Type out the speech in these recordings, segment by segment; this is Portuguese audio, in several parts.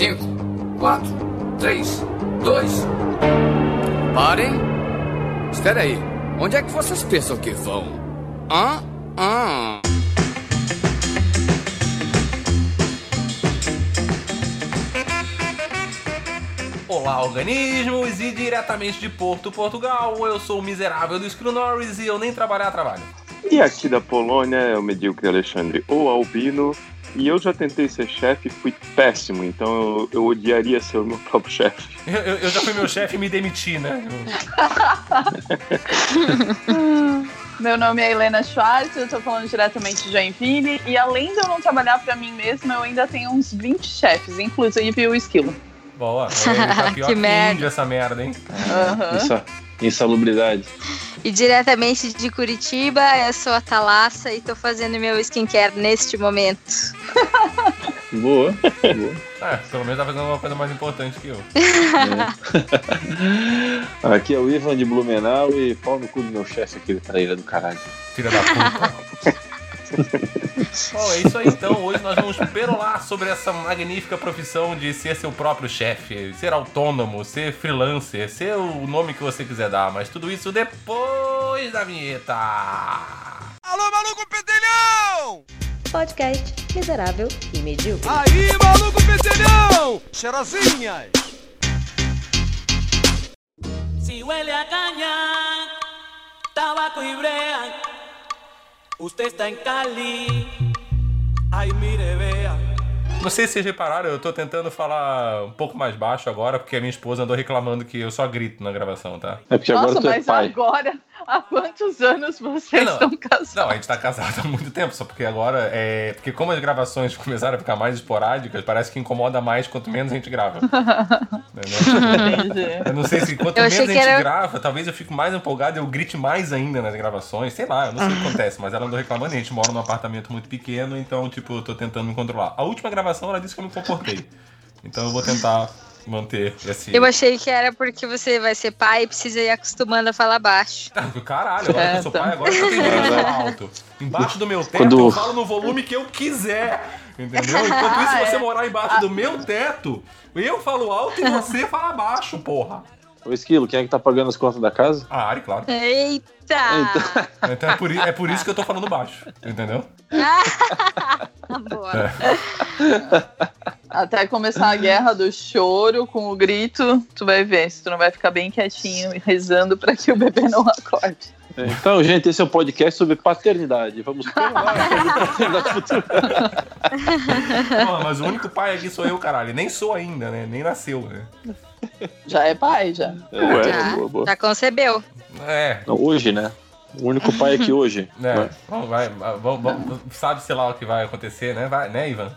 5, 4, 3, 2. Parem! Espera aí. Onde é que vocês pensam que vão? Hã? Hã? Olá, organismos! E diretamente de Porto, Portugal, eu sou o miserável do Screw Norris e eu nem trabalhar trabalho. E aqui da Polônia é o medíocre Alexandre ou Albino. E eu já tentei ser chefe e fui péssimo, então eu, eu odiaria ser o meu próprio chefe. Eu, eu- eu já fui meu chefe e me demiti, né? Meu nome é Helena Schwartz, eu tô falando diretamente de Joinville. E além de eu não trabalhar pra mim mesma, eu ainda tenho uns 20 chefes, inclusive o Esquilo. Boa, tá pior Que que, merda. índio essa merda, hein? Aham. Insa- insalubridade. E diretamente de Curitiba, eu sou a Thalassa e tô fazendo meu skincare neste momento. Boa. Boa. É, pelo menos tá fazendo uma coisa mais importante que eu. É. Aqui é o Ivan de Blumenau e pau no cu do meu chefe, aquele traíra do caralho. Filha da puta. Bom, é isso aí então. Hoje nós vamos perolar sobre essa magnífica profissão de ser seu próprio chefe, ser autônomo, ser freelancer, ser o nome que você quiser dar, mas tudo isso depois da vinheta. Alô, maluco pedelhão! Podcast miserável e medíocre. Aí, maluco pedelhão! Cheirosinhas! Si huele a caña, tabaco brea, usted está en Cali. Ay, mire, vea. Não sei se vocês repararam, eu tô tentando falar um pouco mais baixo agora, porque a minha esposa andou reclamando que eu só grito na gravação, tá? É porque Nossa, agora tu é mas pai. agora, há quantos anos vocês Não. estão casados? Não, a gente tá casado há muito tempo, só porque agora é. Porque como as gravações começaram a ficar mais esporádicas, parece que incomoda mais quanto menos a gente grava. Entendi. Eu não sei se quanto menos a gente era- grava, talvez eu fique mais empolgado e eu grite mais ainda nas gravações. Sei lá, eu não sei o que acontece, mas ela andou reclamando e a gente mora num apartamento muito pequeno, então, tipo, eu tô tentando me controlar. A última gravação ela disse que eu me comportei. Então eu vou tentar manter esse. Eu achei que era porque você vai ser pai e precisa ir acostumando a falar baixo. Ah, Caralho, agora que eu sou É, pai, agora que eu tenho de falar alto. Embaixo do meu teto, Quando- eu falo no volume que eu quiser. Entendeu? Enquanto isso, se você é. morar embaixo do meu teto, eu falo alto e você fala baixo, porra. Ô, Esquilo, quem é que tá pagando as contas da casa? A Ari, claro. Eita! Então é por, é por isso que eu tô falando baixo, entendeu? Boa. Até começar a guerra do choro com o grito, tu vai ver se tu não vai ficar bem quietinho e rezando pra que o bebê não acorde. É, Então, gente, esse é um podcast sobre paternidade. Vamos falar sobre paternidade futura. Porra, mas o único pai aqui sou eu, caralho. Nem sou ainda, né? Nem nasceu, né? Já é pai, já. Ué, Já, boa, boa. já concebeu. É, Não, hoje, né? O único pai aqui hoje. né? Vamos, vai, vamos, vamos- sabe, sei lá, o que vai acontecer, né? Vai, né, Ivan?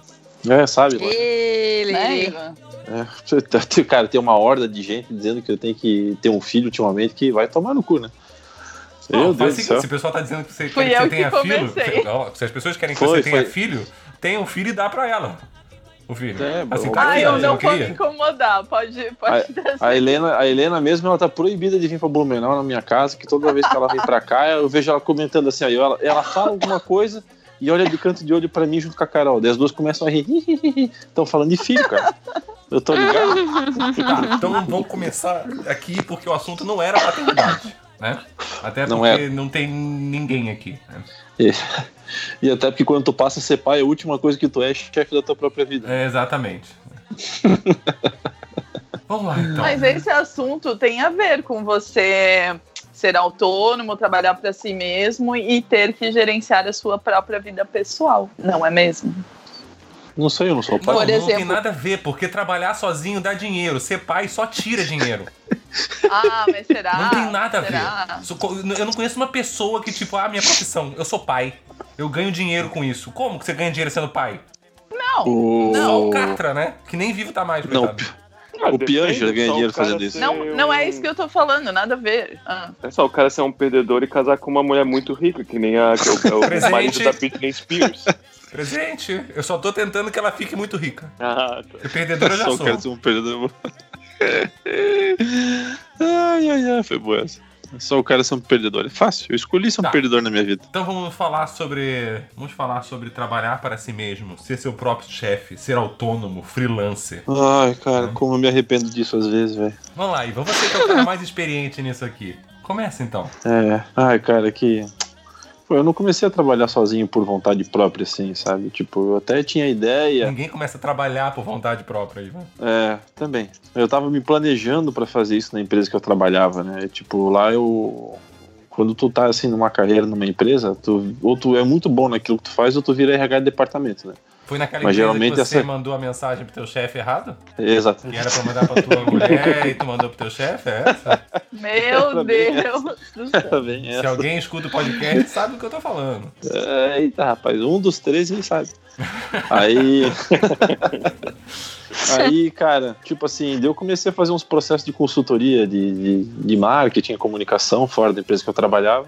É, sabe? lá. Ele. Né, Ivan? É, cara, tem uma horda de gente dizendo que eu tenho que ter um filho ultimamente que vai tomar no cu, né? Não, Meu faz Deus o do seguinte, céu. se o pessoal tá dizendo que você Fui quer que você que tenha filho, comecei. ó, se as pessoas querem que Foi, você tenha foi. filho, tenha um filho e dá pra ela. O filho. É, assim, tá Ah, eu não queria? incomodar. Pode, pode dar A Helena, a Helena mesmo, ela tá proibida de vir pra Blumenau na minha casa, que toda vez que ela vem pra cá, eu vejo ela comentando assim, aí ela, ela fala alguma coisa e olha de canto de olho pra mim junto com a Carol. Daí as duas começam a rir. Estão falando de filho, cara. Eu tô ligado. Tá, então vamos começar aqui porque o assunto não era paternidade, né? Até Não porque era. não tem ninguém aqui. né? E, e até porque quando tu passa a ser pai, a última coisa que tu é é chefe da tua própria vida. É, exatamente. Vamos lá, então. Mas esse assunto tem a ver com você ser autônomo, trabalhar para si mesmo e ter que gerenciar a sua própria vida pessoal, não é mesmo? Não sei, eu não sou Não, pai. Por não tem exemplo- nada a ver, porque trabalhar sozinho dá dinheiro. Ser pai só tira dinheiro. Ah, mas será? Não tem nada a será? ver. Sou co- Eu não conheço uma pessoa que, tipo, ah, minha profissão, eu sou pai. Eu ganho dinheiro com isso. Como que você ganha dinheiro sendo pai? Não, O... Só o Catra, né? Que nem vivo tá mais, Não. O Pianja ganha só dinheiro fazendo isso. não, não é isso que eu tô falando, nada a ver. Ah. É só o cara ser um perdedor e casar com uma mulher muito rica, que nem a, que é o, é o marido da Britney Spears. Presente. Eu só tô tentando que ela fique muito rica. Ah, tá. Perdedora eu já Só sou. quero ser um perdedor. ai, ai, ai, foi boa essa. Só o cara ser um perdedor. É fácil. Eu escolhi ser um Tá. perdedor na minha vida. Então vamos falar sobre. Vamos falar sobre trabalhar para si mesmo, ser seu próprio chefe, ser autônomo, freelancer. Ai, cara, como eu me arrependo disso às vezes, velho. Vamos lá, Ivan, você que é o cara mais experiente nisso aqui. Começa então. É. Ai, cara, que. Pô, eu não comecei a trabalhar sozinho por vontade própria, assim, sabe? Tipo, eu até tinha ideia. Ninguém começa a trabalhar por vontade própria, Ivan. É, também. Eu tava me planejando pra fazer isso na empresa que eu trabalhava, né? Tipo, lá eu. Quando tu tá assim numa carreira numa empresa, tu, ou tu é muito bom naquilo que tu faz, ou tu vira RH de departamento, né? Foi naquela Mas empresa geralmente que você essa- mandou a mensagem pro teu chefe errado? Exato. Que era pra mandar pra tua mulher e tu mandou pro teu chefe? É essa? Meu Deus do céu. Bem, Se essa. alguém escuta o podcast, sabe do que eu tô falando. É, Eita, rapaz, um dos três ele sabe. Aí. Aí, cara, tipo assim, eu comecei a fazer uns processos de consultoria de, de, de marketing, comunicação fora da empresa que eu trabalhava.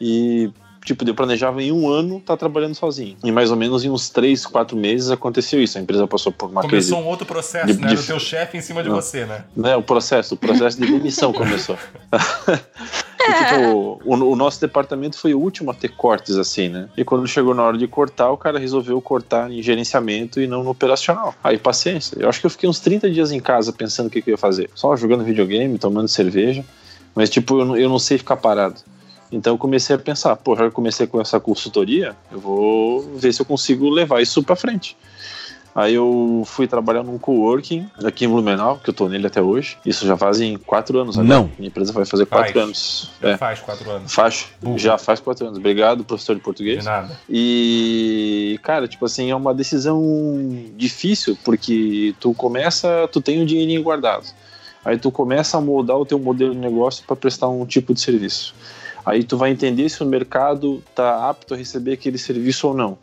E, tipo, eu planejava em um ano estar trabalhando sozinho. E mais ou menos em uns três, quatro meses aconteceu isso. A empresa passou por uma crise. Começou um outro processo, de- né? de- Do teu chefe em cima de Não. você, né? né, o processo, o processo de demissão começou. E, tipo, o, o nosso departamento foi o último a ter cortes assim, né? E quando chegou na hora de cortar, o cara resolveu cortar em gerenciamento e não no operacional. Aí paciência. Eu acho que eu fiquei uns 30 dias em casa pensando o que, que eu ia fazer. Só jogando videogame, tomando cerveja. Mas, tipo, eu não, eu não sei ficar parado. Então eu comecei a pensar, pô, já comecei com essa consultoria, eu vou ver se eu consigo levar isso pra frente. Aí eu fui trabalhar num coworking aqui em Blumenau, que eu tô nele até hoje. Isso já fazem quatro anos agora. Não. Minha empresa vai fazer quatro Faz. anos. Já É. faz quatro anos. Faz, Burro. já faz quatro anos. Obrigado, professor de De português. nada. E, cara, tipo assim, é uma decisão difícil, porque tu começa, tu tem um dinheirinho guardado. Aí tu começa a moldar o teu modelo de negócio para prestar um tipo de serviço. Aí tu vai entender se o mercado tá apto a receber aquele serviço ou não.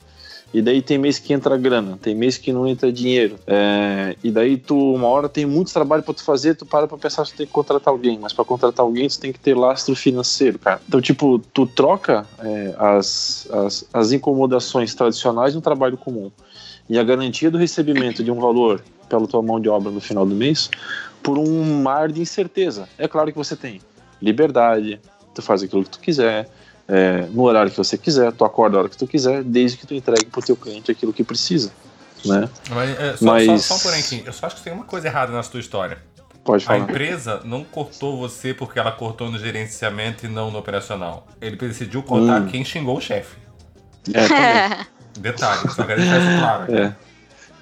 E daí tem mês que entra grana, tem mês que não entra dinheiro. É, e daí tu, uma hora tem muito trabalho para tu fazer, tu para pra pensar se tu tem que contratar alguém. Mas para contratar alguém, tu tem que ter lastro financeiro, cara. Então, tipo, tu troca é, as, as, as incomodações tradicionais no trabalho comum e a garantia do recebimento de um valor pela tua mão de obra no final do mês por um mar de incerteza. É claro que você tem liberdade, tu faz aquilo que tu quiser, é, no horário que você quiser, tu acorda a hora que tu quiser, desde que tu entregue pro teu cliente aquilo que precisa, né? Mas, é, só, Mas- só, só porém aqui. Eu só acho que tem uma coisa errada nessa tua história. Pode A falar. empresa não cortou você porque ela cortou no gerenciamento e não no operacional. Ele decidiu cortar Hum. quem xingou o chefe. É. Detalhe, só quero deixar isso claro. É.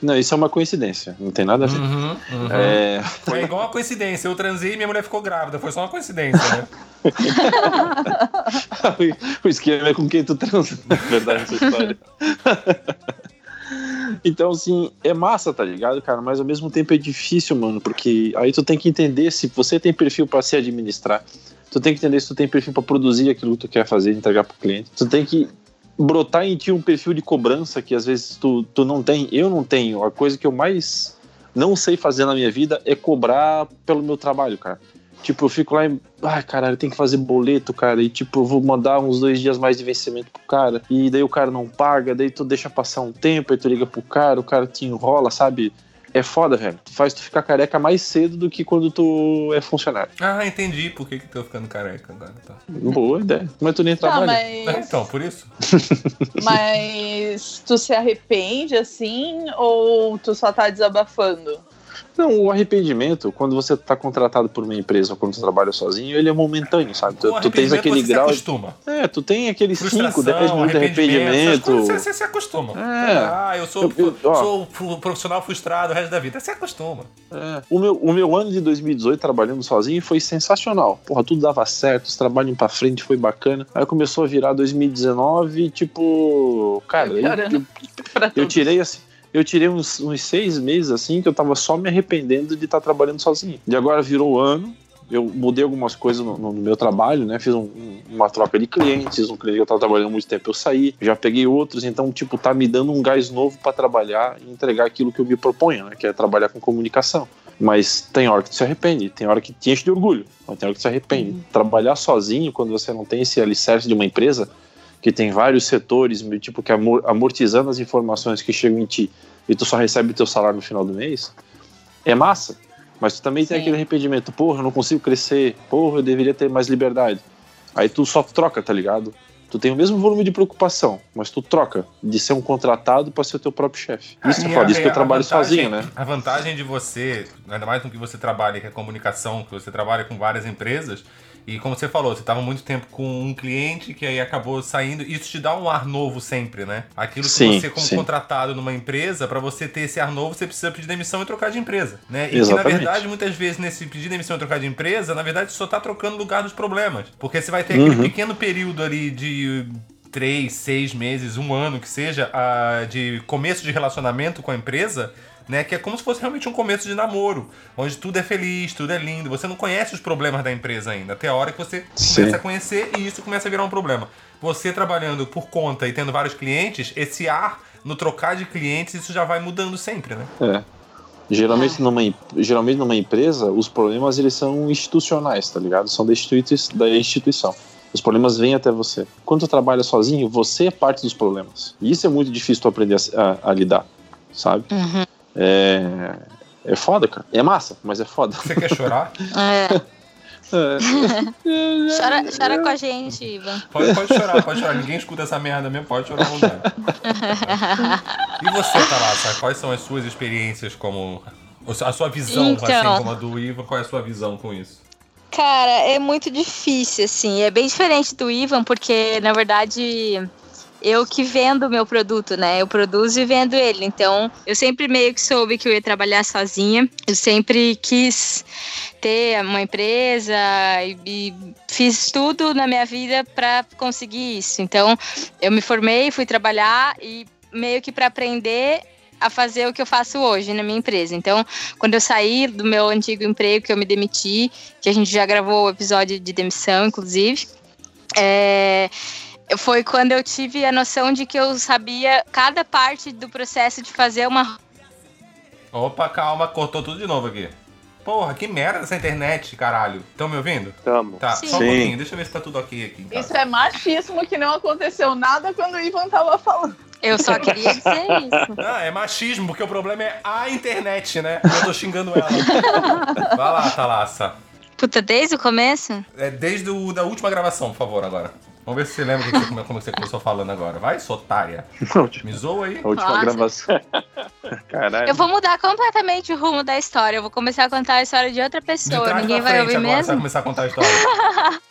Não, isso é uma coincidência, não tem nada a ver. Uhum, uhum. É, É igual uma coincidência. Eu transei e minha mulher ficou grávida. Foi só uma coincidência, né? o esquema é com quem tu transa, na verdade, essa história. Então, assim, é massa, tá ligado, cara? Mas ao mesmo tempo é difícil, mano, porque aí tu tem que entender se você tem perfil pra se administrar. Tu tem que entender se tu tem perfil pra produzir aquilo que tu quer fazer, entregar pro cliente. Tu tem que brotar em ti um perfil de cobrança que às vezes tu, tu não tem. Eu não tenho. A coisa que eu mais não sei fazer na minha vida é cobrar pelo meu trabalho, cara. Tipo, eu fico lá e. Ai, caralho, tem que fazer boleto, cara. E tipo, eu vou mandar uns dois dias mais de vencimento pro cara. E daí o cara não paga, daí tu deixa passar um tempo, aí tu liga pro cara, o cara te enrola, sabe? É foda, velho. Tu faz tu ficar careca mais cedo do que quando tu é funcionário. Ah, entendi por que, que tô ficando careca agora. Tá. Boa ideia. Mas tu nem Tá, trabalha. mas, Então, por isso. mas tu se arrepende assim ou tu só tá desabafando? Não, o arrependimento, quando você tá contratado por uma empresa ou quando tu trabalha sozinho, ele é momentâneo, sabe? Tu, tu tens aquele você grau. se acostuma. É, tu tem aquele 5, Frustração, 10 minutos de arrependimento. coisas Você, você se acostuma. É. Ah, eu sou, Eu- eu- sou fu- profissional frustrado o resto da vida. Você acostuma. É. O, meu, o meu ano de 2018 trabalhando sozinho foi sensacional. Porra, tudo dava certo, os trabalhos pra frente, foi bacana. Aí começou a virar 2019, tipo. Cara, eu, Piorando eu, eu tudo. tirei assim. Eu tirei uns, uns seis meses assim que eu tava só me arrependendo de estar trabalhando sozinho. E agora virou o ano. Eu mudei algumas coisas no, no meu trabalho, né? Fiz um- um- uma troca de clientes, um cliente que eu tava trabalhando muito tempo, eu saí, já peguei outros, então, tipo, tá me dando um gás novo para trabalhar e entregar aquilo que eu me proponho, né? Que é trabalhar com comunicação. Mas tem hora que se arrepende, tem hora que te enche de orgulho, mas tem hora que se arrepende. Trabalhar sozinho, quando você não tem esse alicerce de uma empresa, que tem vários setores, tipo, que amor- amortizando as informações que chegam em ti e tu só recebe teu salário no final do mês, é massa. Mas tu também tem Sim. aquele arrependimento, porra, eu não consigo crescer, porra, eu deveria ter mais liberdade. Aí tu só troca, tá ligado? Tu tem o mesmo volume de preocupação, mas tu troca de ser um contratado pra ser o teu próprio chefe. Isso é foda, isso que eu trabalho vantagem- sozinho, né? A vantagem de você, ainda mais no que você trabalha, que é comunicação, que você trabalha com várias empresas, e como você falou, você estava muito tempo com um cliente que aí acabou saindo, isso te dá um ar novo sempre, né? Aquilo que Sim, você, como sim. contratado numa empresa, para você ter esse ar novo, você precisa pedir demissão e trocar de empresa, né? E que, na verdade, muitas vezes, nesse pedir demissão e trocar de empresa, na verdade, só tá trocando lugar dos problemas. Porque você vai ter aquele Uhum. pequeno período ali de três, seis meses, um ano que seja, ah, de começo de relacionamento com a empresa, né? Que é como se fosse realmente um começo de namoro, onde tudo é feliz, tudo é lindo. Você não conhece os problemas da empresa ainda, até a hora que você Sim. começa a conhecer e isso começa a virar um problema. Você trabalhando por conta e tendo vários clientes, esse ar no trocar de clientes, isso já vai mudando sempre, né? É. Geralmente, numa, em- geralmente numa empresa, os problemas eles são institucionais, tá ligado? São da, institui da instituição. Os problemas vêm até você. Quando tu trabalha sozinho, você é parte dos problemas. E isso é muito difícil tu aprender a, a- a lidar, sabe? Uhum. É, é foda, cara. É massa, mas é foda. Você quer chorar? É. É. Chora, chora com a gente, Ivan. Pode, pode chorar, pode chorar. Ninguém escuta essa merda mesmo, pode chorar à vontade. E você, Thalassa, quais são as suas experiências como. A sua visão, Então. assim como a do Ivan, qual é a sua visão com isso? Cara, é muito difícil, assim. É bem diferente do Ivan, porque, na verdade, eu que vendo o meu produto, né? Eu produzo e vendo ele. Então, eu sempre meio que soube que eu ia trabalhar sozinha. Eu sempre quis ter uma empresa e, e fiz tudo na minha vida para conseguir isso. Então, eu me formei, fui trabalhar e meio que para aprender a fazer o que eu faço hoje na minha empresa. Então, quando eu saí do meu antigo emprego, que eu me demiti, que a gente já gravou o episódio de demissão, inclusive, é, foi quando eu tive a noção de que eu sabia cada parte do processo de fazer uma. Opa, calma, cortou tudo de novo aqui. Porra, que merda essa internet, caralho. Estão me ouvindo? Tamo. Tá, Sim. só um Sim. pouquinho, deixa eu ver se tá tudo ok aqui. Isso é machismo que não aconteceu nada quando o Ivan tava falando. Eu só queria dizer isso. Ah, é machismo, porque o problema é a internet, né? Eu tô xingando ela. Vai lá, Thalassa. Puta, desde o começo? É desde o, da última gravação, por favor, agora. Vamos ver se você lembra que você, como você começou falando agora. Vai, sua otária. Me zoa aí. a última Nossa. gravação. Caralho. Eu vou mudar completamente o rumo da história. Eu vou começar a contar a história de outra De pessoa. trás Ninguém vai frente ouvir agora, você vai mesmo. começar a contar a história.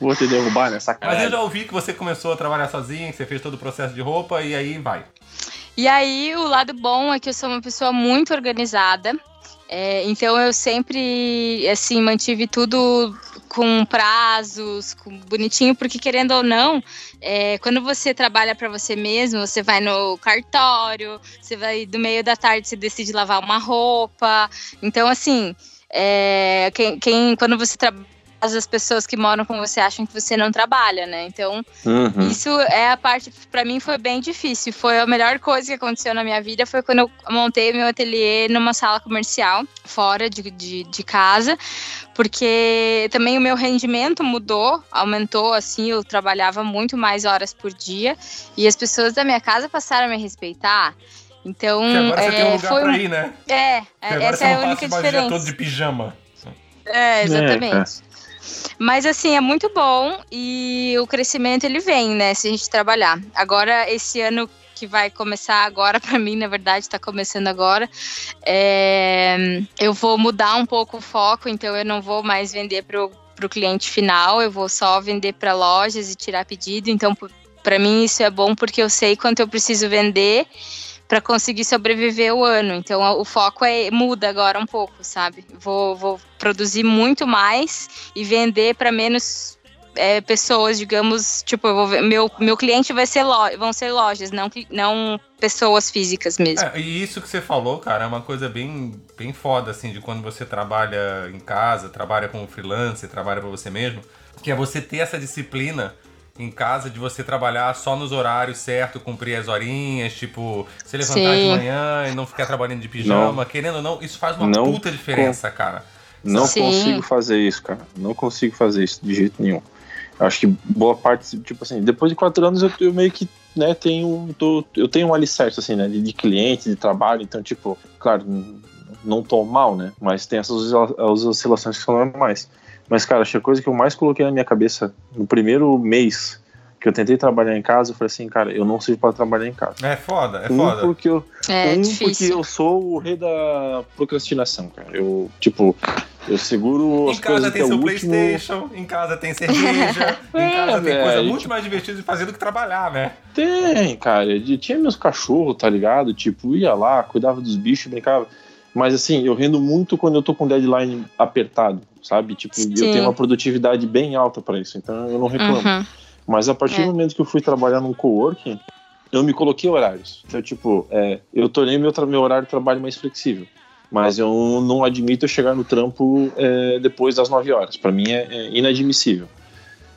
Vou te derrubar nessa Mas cara. eu já ouvi que você começou a trabalhar sozinho, que você fez todo o processo de roupa e aí vai. E aí, o lado bom é que eu sou uma pessoa muito organizada. É, então, eu sempre, assim, mantive tudo com prazos, com bonitinho, porque querendo ou não, é, quando você trabalha para você mesmo, você vai no cartório, você vai do meio da tarde, você decide lavar uma roupa. Então, assim, é, quem, quem- quando você trabalha, as pessoas que moram com você acham que você não trabalha, né? Então, Uhum. isso é a parte, pra mim foi bem difícil. Foi a melhor coisa que aconteceu na minha vida foi quando eu montei meu ateliê numa sala comercial, fora de, de, de casa, porque também o meu rendimento mudou, aumentou, assim, eu trabalhava muito mais horas por dia e as pessoas da minha casa passaram a me respeitar. Então, agora você é, tem um lugar foi pra ir, né? É, agora essa você é a única diferença. todo de pijama. É, exatamente. Mas assim, é muito bom e o crescimento ele vem, né, se a gente trabalhar. Agora, esse ano que vai começar agora, pra mim, na verdade, tá começando agora, é, eu vou mudar um pouco o foco, então eu não vou mais vender pro, pro cliente final, eu vou só vender para lojas e tirar pedido. Então, para mim, isso é bom porque eu sei quanto eu preciso vender para conseguir sobreviver o ano. Então o foco é muda agora um pouco, sabe? Vou, vou produzir muito mais e vender para menos é, pessoas, digamos, tipo, ver- meu, meu cliente vai ser lo, vão ser lojas, não, não pessoas físicas mesmo. É, e isso que você falou, cara, é uma coisa bem, bem foda, assim, de quando você trabalha em casa, trabalha como freelancer, trabalha pra você mesmo, que é você ter essa disciplina em casa de você trabalhar só nos horários certos, cumprir as horinhas, tipo, se levantar de Sim. manhã e não ficar trabalhando de pijama, querendo ou não, isso faz uma Não puta diferença, cara. Não Sim. consigo fazer isso, cara. Não consigo fazer isso de jeito nenhum. Eu acho que boa parte, tipo assim, depois de quatro anos eu, eu meio que, né, tenho, tô- eu tenho um alicerce, assim, né, de, de cliente, de trabalho, então, tipo, claro, não tô mal, né? Mas tem essas oscila- as oscilações que são normais. Mas, cara, acho que a coisa que eu mais coloquei na minha cabeça no primeiro mês que eu tentei trabalhar em casa, eu falei assim, cara, eu não sirvo para trabalhar em casa. É foda, é um, foda. porque eu, É um, porque difícil. eu sou o rei da procrastinação, cara. Eu, tipo, eu seguro as Em casa coisas tem até seu o último. Playstation, em casa tem cerveja, em É, casa tem coisa velho, muito tipo- mais divertida de fazer do que trabalhar, né? Tem, cara. Eu tinha meus cachorros, tá ligado? Tipo, ia lá, cuidava dos bichos, brincava. Mas assim, eu rendo muito quando eu tô com deadline apertado, sabe? Tipo, Sim. eu tenho uma produtividade bem alta pra isso, então eu não reclamo. Uhum. Mas a partir É. do momento que eu fui trabalhar num coworking, eu me coloquei horários. Então, tipo, é, eu tornei meu, meu horário de trabalho mais flexível. Mas eu não admito eu chegar no trampo é, depois das 9 horas. Pra mim é, é inadmissível.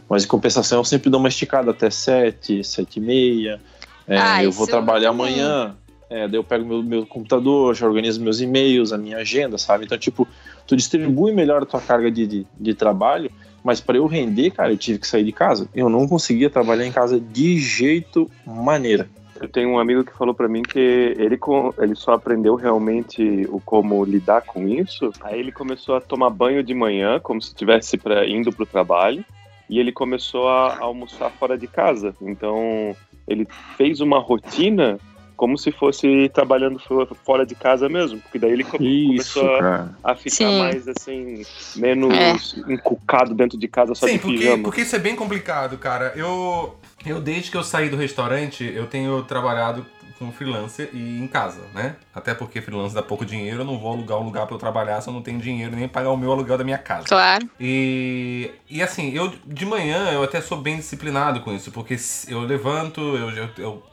Mas em compensação, eu sempre dou uma esticada até 7, 7 e meia. É, Ah, eu vou trabalhar amanhã. É, daí eu pego meu, meu computador, já organizo meus e-mails, a minha agenda, sabe? Então, tipo, tu distribui melhor a tua carga de, de, de trabalho, mas para eu render, cara, eu tive que sair de casa. Eu não conseguia trabalhar em casa de jeito maneira. Eu tenho um amigo que falou pra mim que ele, ele só aprendeu realmente o como lidar com isso. Aí ele começou a tomar banho de manhã, como se estivesse indo pro trabalho, e ele começou a almoçar fora de casa. Então ele fez uma rotina como se fosse trabalhando fo- fora de casa mesmo, porque daí ele Isso, começou a, a ficar Sim. mais assim, menos encucado dentro de casa só Sim, de porque, pijama. porque isso é bem complicado, cara. Eu, eu, desde que eu saí do restaurante, eu tenho trabalhado como freelancer e em casa, né? Até porque freelancer dá pouco dinheiro, eu não vou alugar um lugar pra eu trabalhar se eu não tenho dinheiro nem pagar o meu aluguel da minha casa. Claro. E, e assim, eu de manhã eu até sou bem disciplinado com isso, porque eu levanto, eu, eu, eu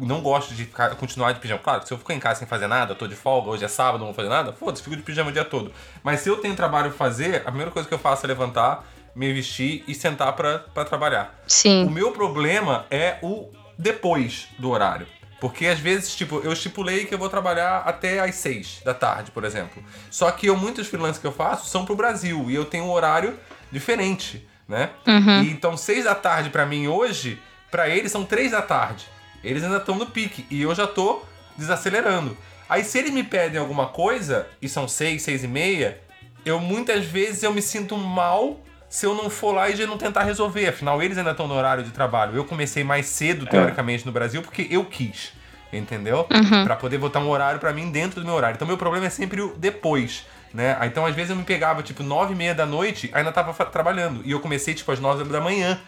não gosto de ficar, continuar de pijama. Claro, se eu ficar em casa sem fazer nada, eu tô de folga, hoje é sábado, não vou fazer nada, foda-se, fico de pijama o dia todo. Mas se eu tenho trabalho pra fazer, a primeira coisa que eu faço é levantar, me vestir e sentar pra trabalhar. O Sim. meu problema é o depois do horário. Porque às vezes, tipo, eu estipulei que eu vou trabalhar até às 6 da tarde, por exemplo. Só que eu, muitos freelances que eu faço são pro Brasil e eu tenho um horário diferente, né? Uhum. E então 6 da tarde pra mim hoje, pra eles são 3 da tarde. Eles ainda estão no pique e eu já tô desacelerando. Aí se eles me pedem alguma coisa e são 6, 6 e meia, eu muitas vezes eu me sinto mal se eu não for lá e já não tentar resolver. Afinal, eles ainda estão no horário de trabalho. Eu comecei mais cedo, teoricamente, no Brasil, porque eu quis. Entendeu? Uhum. Pra poder botar um horário pra mim dentro do meu horário. Então, meu problema é sempre o depois. Né? Aí, Então, às vezes eu me pegava, tipo, nove e meia da noite, ainda tava trabalhando. E eu comecei, tipo, às nove da manhã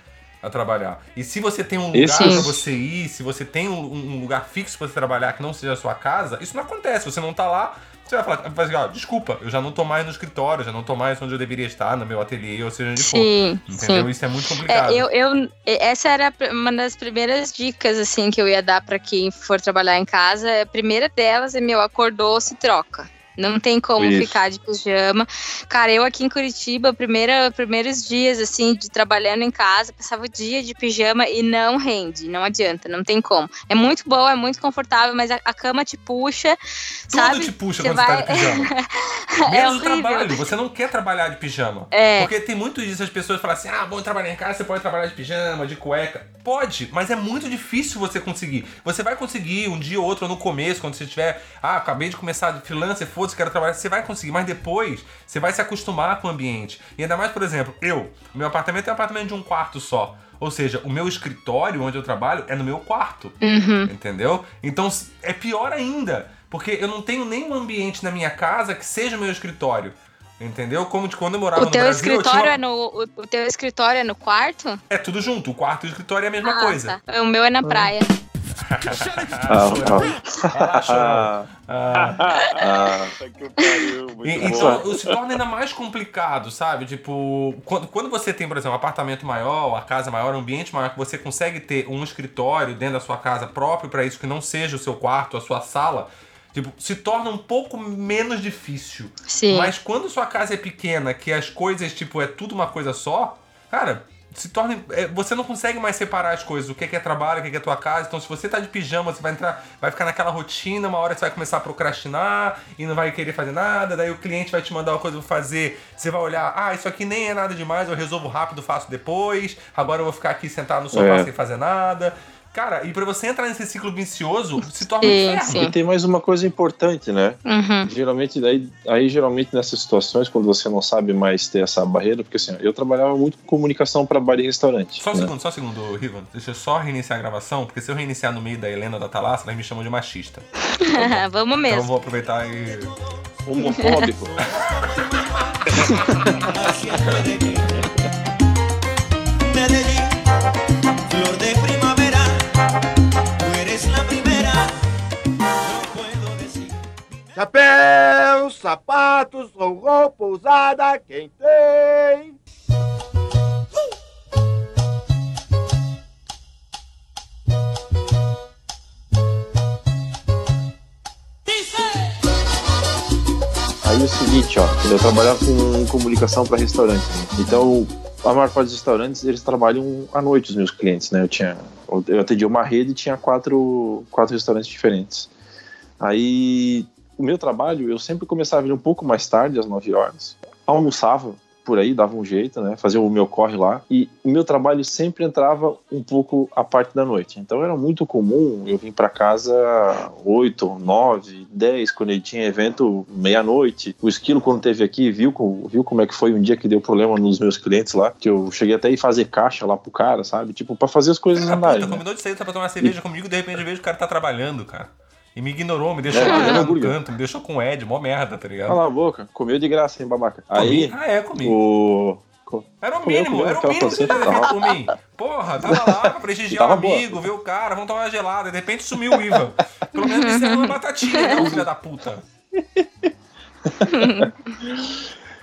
a trabalhar. E se você tem um lugar Esse- pra você ir, se você tem um, um lugar fixo pra você trabalhar que não seja a sua casa, isso não acontece. Você não tá lá, você vai falar, vai ó, desculpa, eu já não tô mais no escritório, já não tô mais onde eu deveria estar, no meu ateliê, ou seja onde for. Sim, Entendeu? sim. Isso é muito complicado. É, eu, eu, essa era uma das primeiras dicas assim que eu ia dar pra quem for trabalhar em casa. A primeira delas é meu acordou se troca. Não tem como Isso. ficar de pijama. Cara, eu aqui em Curitiba, primeira, primeiros dias assim de trabalhando em casa, passava o dia de pijama e não rende, não adianta, não tem como. É muito bom, é muito confortável, mas a, a cama te puxa, Tudo sabe? te puxa Você quando você tá de vai- pijama. É Menos o horrível. trabalho. Você não quer trabalhar de pijama. É. Porque tem muito disso, as pessoas falam assim: ah, vamos trabalhar em casa, você pode trabalhar de pijama, de cueca. Pode, mas é muito difícil você conseguir. Você vai conseguir um dia ou outro no começo, quando você tiver, ah, acabei de começar de freelancer, foda-se, quero trabalhar, você vai conseguir, mas depois você vai se acostumar com o ambiente. E ainda mais, por exemplo, eu, meu apartamento é um apartamento de um quarto só. Ou seja, o meu escritório onde eu trabalho é no meu quarto. Uhum. Entendeu? Então é pior ainda, porque eu não tenho nenhum ambiente na minha casa que seja o meu escritório. Entendeu? Como de quando eu morava O no teu Brasil, escritório tinha... é no o, o teu escritório é no quarto? é tudo junto, o quarto e o escritório é a mesma Ah, coisa. tá. O meu é na praia. Ah, Ah, ah, então se torna ainda mais complicado, sabe? Tipo, quando, quando você tem, por exemplo, um apartamento maior, a casa maior, um ambiente maior, que você consegue ter um escritório dentro da sua casa próprio para isso, que não seja o seu quarto, a sua sala, tipo, se torna um pouco menos difícil. Sim. Mas quando sua casa é pequena, que as coisas, tipo, é tudo uma coisa só, cara, se torna. é, você não consegue mais separar as coisas, o que é, que é trabalho, o que é, que é tua casa. Então, se você tá de pijama, você vai entrar, vai ficar naquela rotina, uma hora você vai começar a procrastinar e não vai querer fazer nada, daí o cliente vai te mandar uma coisa pra fazer, você vai olhar, ah, isso aqui nem é nada demais, eu resolvo rápido, faço depois, agora eu vou ficar aqui sentado no sofá É. sem fazer nada. Cara, e pra você entrar nesse ciclo vicioso, se torna Sim, um. E tem mais uma coisa importante, né? Uhum. Geralmente, daí, aí geralmente nessas situações, quando você não sabe mais ter essa barreira, porque assim, eu trabalhava muito com comunicação para bar e restaurante. Só um né? segundo, só um segundo, Rivan. Deixa eu só reiniciar a gravação, porque se eu reiniciar no meio da Helena da Thalassa, elas me chamam de machista. Vamos Então eu mesmo. vou aproveitar e. Homofóbico. Medellín, Chapéus, sapatos ou roupa usada, quem tem? Aí é o seguinte, ó, eu trabalhava com comunicação para restaurante. né? Então, a maior parte dos restaurantes, eles trabalham à noite, os meus clientes, né? Eu tinha eu atendia uma rede e tinha quatro, quatro restaurantes diferentes. Aí, o meu trabalho, eu sempre começava a vir um pouco mais tarde, às 9 horas. Almoçava por aí, dava um jeito, né? Fazia o meu corre lá. E o meu trabalho sempre entrava um pouco a parte da noite. Então era muito comum eu vir para casa 8, 9, 10, quando ele tinha evento meia-noite. O Esquilo, quando teve aqui, viu, viu como é que foi um dia que deu problema nos meus clientes lá. Que eu cheguei até a ir fazer caixa lá pro cara, sabe? Tipo, para fazer as coisas andarem. né? combinou de sair pra tomar cerveja comigo, de repente eu vejo que o cara tá trabalhando, cara. E me ignorou, me deixou É, lá é no hambúrguer. canto, me deixou com o Ed, mó merda, tá ligado? Cala a boca, comeu de graça, hein, babaca. Aí, Ah, é, comi. o. Era o mínimo, comeu era o mínimo que por mim. Porra, tava lá pra prestigiar o boa. amigo, ver o cara, vamos tomar uma gelada. De repente sumiu o Ivan. Pelo menos me serve uma batatinha, não, filha da puta.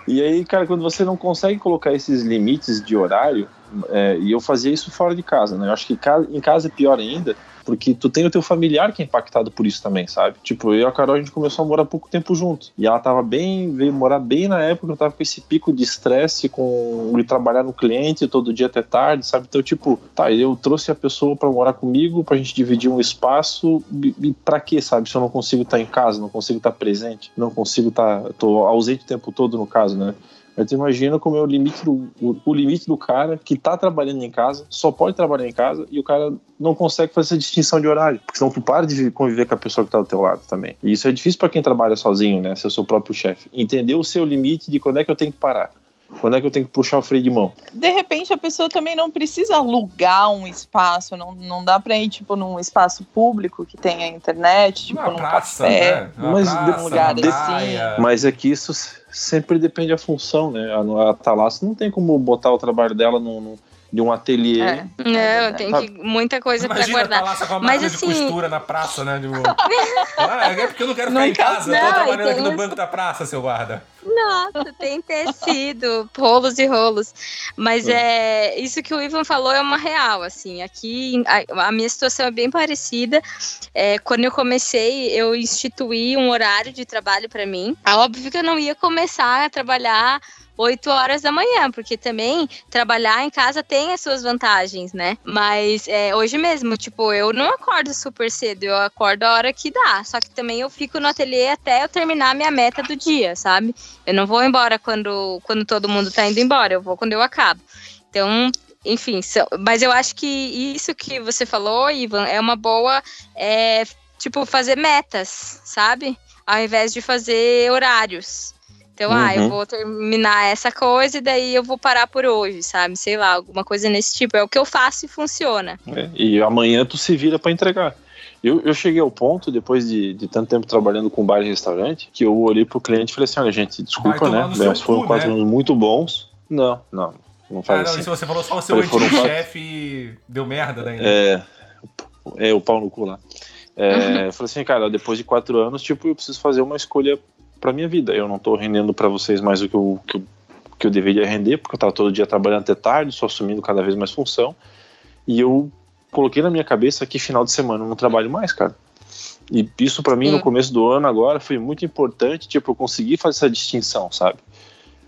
E aí, cara, quando você não consegue colocar esses limites de horário, é, e eu fazia isso fora de casa, né? Eu acho que em casa é pior ainda, porque tu tem o teu familiar que é impactado por isso também, sabe? Tipo, eu e a Carol, a gente começou a morar pouco tempo junto. E ela tava bem, veio morar bem na época eu tava com esse pico de estresse, com de trabalhar no cliente todo dia até tarde, sabe? Então, tipo, tá, eu trouxe a pessoa pra morar comigo, pra gente dividir um espaço, e, e pra quê, sabe? Se eu não consigo estar em casa, não consigo estar presente, não consigo estar, tô ausente o tempo todo no caso, né? Mas tu imagina como é o limite do, o, o limite do cara que tá trabalhando em casa, só pode trabalhar em casa e o cara não consegue fazer essa distinção de horário. Porque senão tu para de conviver com a pessoa que tá do teu lado também. E isso é difícil para quem trabalha sozinho, né? Ser o seu próprio chefe. Entender o seu limite de quando é que eu tenho que parar. Quando é que eu tenho que puxar o freio de mão. De repente a pessoa também não precisa alugar um espaço, não, não dá pra ir tipo num espaço público que tenha internet, tipo Uma num praça, café. né? Uma Mas praça, lugar assim. Mas é que isso sempre depende da função, né? A, a não tem como botar o trabalho dela num- de um ateliê. É. Não, tem que muita coisa pra Imagina guardar. tá lá com a Mas máquina assim- de costura na praça, né? Tipo, ah, é porque eu não quero ficar Não em casa, eu tô não, trabalhando aqui no isso. banco da praça, seu guarda. Nossa, tem tecido, rolos e rolos. Mas é isso que o Ivan falou é uma real, assim. Aqui a, a minha situação é bem parecida. É, quando eu comecei, eu instituí um horário de trabalho para mim. É óbvio que eu não ia começar a trabalhar 8 horas da manhã, porque também trabalhar em casa tem as suas vantagens, né? Mas é, hoje mesmo, tipo, eu não acordo super cedo, eu acordo a hora que dá. Só que também eu fico no ateliê até eu terminar a minha meta do dia, sabe? Eu não vou embora quando, quando todo mundo tá indo embora, eu vou quando eu acabo. Então, enfim, mas eu acho que isso que você falou, Ivan, é uma boa, é, tipo, fazer metas, sabe? Ao invés de fazer horários. Então, ah, eu Uhum. vou terminar essa coisa e daí eu vou parar por hoje, sabe? Sei lá, alguma coisa nesse tipo. É o que eu faço e funciona. né? E amanhã tu se vira para entregar. Eu, eu cheguei ao ponto, depois de, de tanto tempo trabalhando com bar e restaurante, que eu olhei pro cliente e falei assim: olha, gente, desculpa, né? Mas foram cu, quatro né? anos muito bons. Não, não, não Ah, faz não, assim. e se você falou só o seu Falei, foram antigo quatro- chefe deu merda daí, né? É, é o pau no cu lá. É, eu falei assim, cara, depois de quatro anos, tipo, eu preciso fazer uma escolha pra minha vida. Eu não tô rendendo pra vocês mais o que eu, que eu, que eu deveria render, porque eu tava todo dia trabalhando até tarde, só assumindo cada vez mais função. E eu coloquei na minha cabeça que final de semana eu não trabalho mais, cara. E isso pra mim Sim. no começo do ano agora foi muito importante, tipo, eu consegui fazer essa distinção, sabe?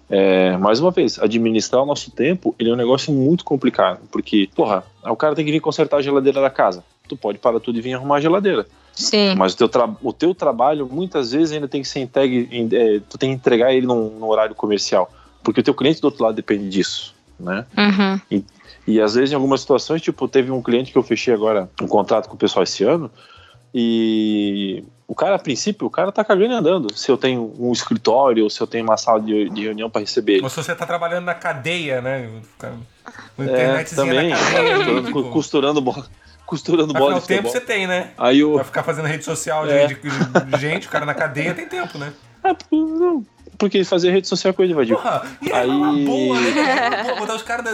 É, mais uma vez, administrar o nosso tempo, ele é um negócio muito complicado, porque, porra, o cara tem que vir consertar a geladeira da casa. Tu pode parar tudo e vir arrumar a geladeira. Sim. Mas o teu, tra- o teu trabalho, muitas vezes, ainda tem que ser entregue, em- é, tu tem que entregar ele num, num horário comercial, porque o teu cliente do outro lado depende disso, né? Uhum. E às vezes, em algumas situações, tipo, teve um cliente que eu fechei agora um contrato com o pessoal esse ano, e o cara, a princípio, o cara tá cagando e andando. Se eu tenho um escritório, ou se eu tenho uma sala de, de reunião para receber ele. Ou se você tá trabalhando na cadeia, né? No É, também. cadeia. Tô tipo, costurando bola. Costurando bola de tempo você tem, né? Aí o. Vai ficar fazendo rede social de, É. de- de gente, o cara na cadeia tem tempo, né? É, não, porque fazer rede social com ele, Vadir. Porra, e é Aí- uma boa, né? Botar os caras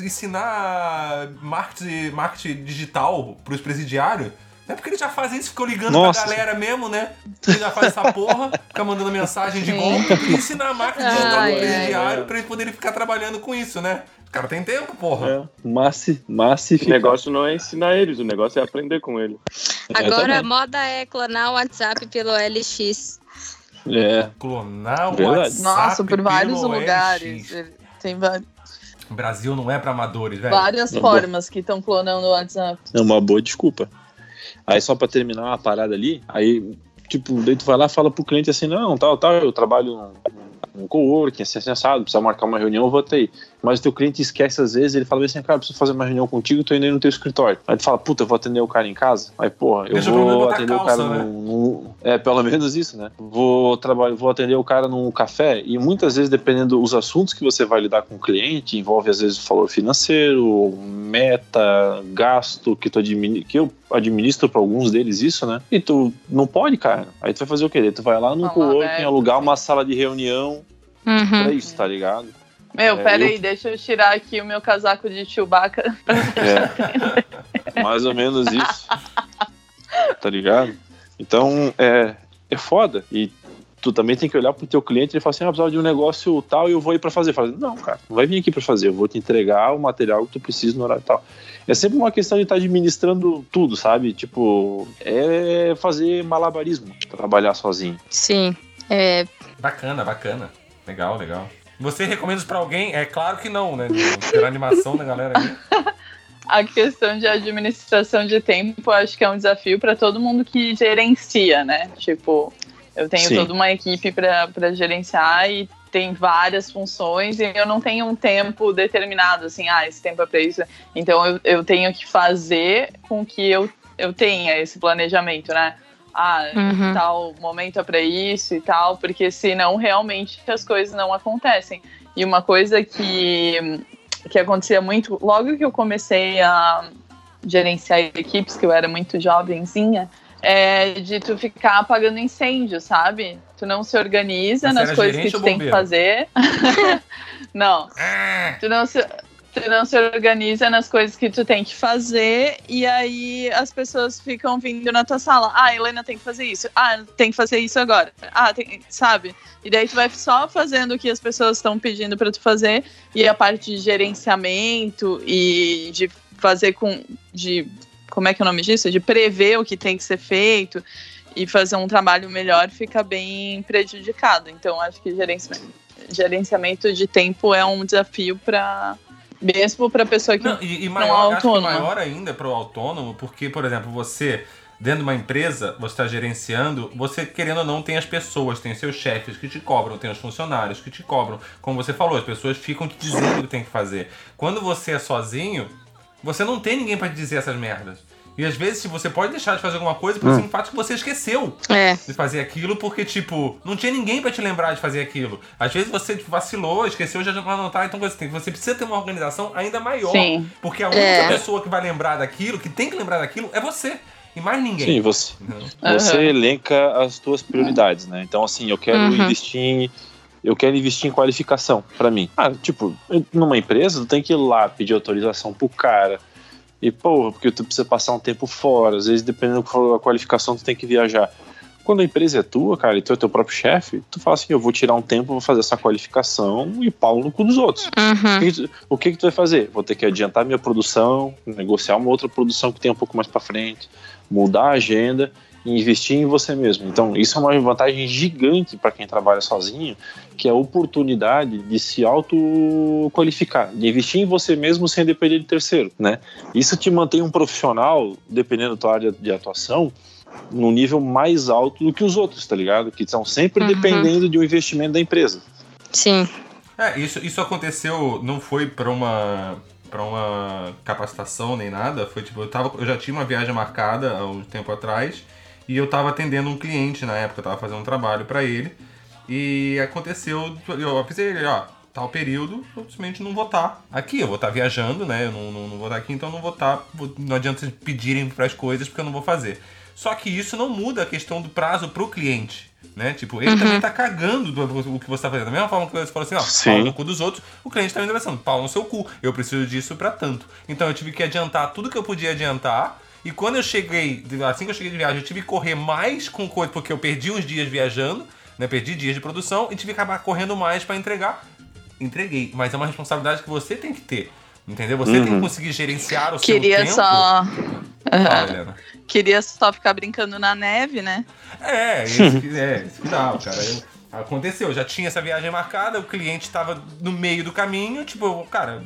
ensinar marketing, marketing digital pros presidiários. É porque eles já fazem isso, ficam ligando Nossa. pra galera mesmo, né? Eles já fazem essa porra, fica mandando mensagem de golpe e ensinar marketing digital Ai, pro ai. presidiário pra eles poderem ficar trabalhando com isso, né? Os caras têm tempo, porra. É, massi, O massificar. negócio não é ensinar eles, o negócio é aprender com ele. Agora a também. moda é clonar o WhatsApp pelo LX. É, Clonar o Verdade. WhatsApp Nossa, por vários pelo lugares. LX. Tem O Brasil não é pra amadores, velho. várias Não, formas que estão clonando o WhatsApp. é uma boa desculpa. Aí só pra terminar uma parada ali, aí, tipo, daí tu vai lá e fala pro cliente assim, não, tal, tal, eu trabalho num, num coworking, assim, assim, assado, precisa marcar uma reunião, eu vou até aí. Mas o teu cliente esquece às vezes, ele fala assim, cara, preciso fazer uma reunião contigo, tô indo aí no teu escritório. Aí tu fala, puta, eu vou atender o cara em casa? Aí, porra, eu Deixa vou atender o calça, cara né? num, num- É, pelo menos isso, né? Vou, trabalhar, vou atender o cara num café e muitas vezes, dependendo dos assuntos que você vai lidar com o cliente, envolve às vezes o valor financeiro, meta, gasto, que, tu admini que eu administro para alguns deles isso, né? E tu não pode, cara. Aí tu vai fazer o quê? Tu vai lá no Falar coworking, alugar uma sala de reunião Uhum. pra isso, tá ligado? Meu, É, pera eu- aí, deixa eu tirar aqui o meu casaco de Chewbacca. É. Mais ou menos isso. Tá ligado? Então, é, é foda. E tu também tem que olhar pro teu cliente e ele fala assim: ah, precisava de um negócio tal e eu vou ir pra fazer. Fala, não, cara, não vai vir aqui pra fazer. Eu vou te entregar o material que tu precisa no horário tal. É sempre uma questão de estar administrando tudo, sabe? Tipo, é fazer malabarismo, trabalhar sozinho. Sim. É, Bacana, bacana. Legal, legal. Você recomenda isso pra alguém? É claro que não, né? Pela animação da galera aí. A questão de administração de tempo, acho que é um desafio para todo mundo que gerencia, né? Tipo, eu tenho Sim. toda uma equipe para gerenciar e tem várias funções e eu não tenho um tempo determinado, assim, ah, esse tempo é para isso. Então eu, eu tenho que fazer com que eu, eu tenha esse planejamento, né? Ah, Uhum. tal momento é para isso e tal, porque senão realmente as coisas não acontecem. E uma coisa que, que acontecia muito, logo que eu comecei a gerenciar equipes, que eu era muito jovenzinha, é de tu ficar apagando incêndio, sabe? Tu não se organiza Você nas coisas que tu tem que fazer. não, Ah, tu não se tu não se organiza nas coisas que tu tem que fazer e aí as pessoas ficam vindo na tua sala. Ah, Helena tem que fazer isso. Ah, tem que fazer isso agora. Ah, tem, sabe? E daí tu vai só fazendo o que as pessoas estão pedindo para tu fazer e a parte de gerenciamento e de fazer com de como é que é o nome disso? De prever o que tem que ser feito e fazer um trabalho melhor fica bem prejudicado. Então acho que gerenciamento, gerenciamento de tempo é um desafio para mesmo para pessoa que Não, e, e não maior, é acho que autônomo. maior ainda pro autônomo, porque, por exemplo, você, dentro de uma empresa, você está gerenciando, você, querendo ou não, tem as pessoas, tem seus chefes que te cobram, tem os funcionários que te cobram. Como você falou, as pessoas ficam te dizendo o que tem que fazer. Quando você é sozinho, você não tem ninguém para te dizer essas merdas. E às vezes você pode deixar de fazer alguma coisa por simples fato que você esqueceu é. de fazer aquilo, porque, tipo, não tinha ninguém pra te lembrar de fazer aquilo. Às vezes você tipo, vacilou, esqueceu, já não anotar, então você, tem, você precisa ter uma organização ainda maior. Sim. Porque a única É. pessoa que vai lembrar daquilo, que tem que lembrar daquilo, é você. E mais ninguém. Sim, você, Entendeu? você elenca as tuas prioridades, né? Então, assim, eu quero Uhum. investir em. Eu quero investir em qualificação pra mim. Ah, tipo, numa empresa, tu tem que ir lá pedir autorização pro cara. E, porra, porque tu precisa passar um tempo fora. Às vezes, dependendo da qualificação, tu tem que viajar. Quando a empresa é tua, cara, e tu é teu próprio chefe, tu fala assim: eu vou tirar um tempo, vou fazer essa qualificação e pau no cu dos outros. Uhum. O que, que tu- o que, que tu vai fazer? Vou ter que adiantar minha produção, negociar uma outra produção que tem um pouco mais para frente, mudar a agenda e investir em você mesmo. Então, isso é uma vantagem gigante para quem trabalha sozinho, que é a oportunidade de se auto-qualificar, de investir em você mesmo sem depender de terceiro, né? Isso te mantém um profissional, dependendo da tua área de atuação, num nível mais alto do que os outros, tá ligado? Que estão sempre Uhum. dependendo de um investimento da empresa. Sim. É, isso, isso aconteceu, não foi pra uma. pra uma capacitação nem nada. Foi tipo, eu, tava, eu já tinha uma viagem marcada há um tempo atrás e eu tava atendendo um cliente na época, eu tava fazendo um trabalho pra ele. E aconteceu, eu avisei ele, ó, tal período, eu simplesmente não vou estar aqui. Eu vou estar viajando, né? Eu não, não, não vou estar aqui, então não vou estar. Não adianta vocês pedirem para as coisas porque eu não vou fazer. Só que isso não muda a questão do prazo pro cliente. Né? Tipo, ele também tá cagando do, do- o que você tá fazendo. Da mesma forma que você falou assim, ó, Sim. pau no cu dos outros, o cliente também tá pensando, pau no seu cu, eu preciso disso pra tanto. Então eu tive que adiantar tudo que eu podia adiantar. E quando eu cheguei, assim que eu cheguei de viagem, eu tive que correr mais com coisa, porque eu perdi uns dias viajando, né? Perdi dias de produção e tive que acabar correndo mais pra entregar. Entreguei, mas é uma responsabilidade que você tem que ter. Entendeu? Você tem que conseguir gerenciar o Queria seu tempo. só. Fala, Helena. Queria só ficar brincando na neve, né? É, esse, que- é, esse final, cara. Eu- aconteceu, já tinha essa viagem marcada, o cliente tava no meio do caminho, tipo, eu, cara,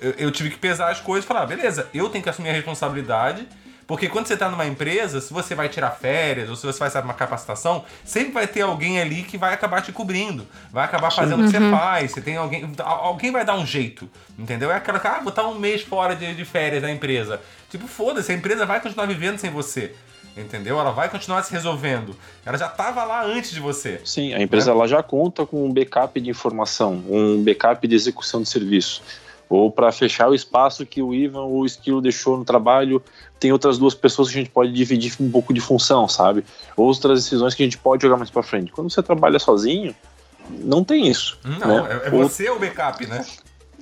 eu, eu tive que pesar as coisas e falar, beleza, eu tenho que assumir a responsabilidade, porque quando você tá numa empresa, se você vai tirar férias ou se você vai fazer uma capacitação, sempre vai ter alguém ali que vai acabar te cobrindo, vai acabar fazendo o que você faz, você tem alguém, al- alguém vai dar um jeito, entendeu? É aquela que, ah, vou estar um mês fora de, de férias da empresa. Tipo, foda-se, a empresa vai continuar vivendo sem você. Entendeu? Ela vai continuar se resolvendo. Ela já tava lá antes de você. Sim, a empresa ela já conta com um backup de informação, um backup de execução de serviço. Ou para fechar o espaço que o Ivan ou o Esquilo deixou no trabalho, tem outras duas pessoas que a gente pode dividir um pouco de função, sabe? Outras decisões que a gente pode jogar mais para frente. Quando você trabalha sozinho, não tem isso. Não, né? é, é Ou- você o backup, né?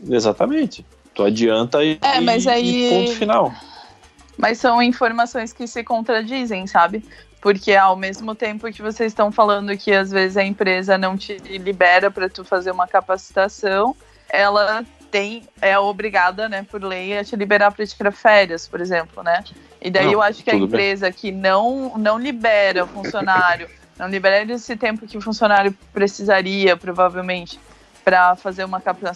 Exatamente. Tu adianta e, É, mas e- aí- e ponto final. Mas são informações que se contradizem, sabe? Porque ao mesmo tempo que vocês estão falando que às vezes a empresa não te libera para tu fazer uma capacitação, ela tem é obrigada, né, por lei a te liberar para tirar férias, por exemplo, né? E daí Não, eu acho que a tudo bem. empresa que não não libera o funcionário, não libera esse tempo que o funcionário precisaria, provavelmente, para fazer uma capa-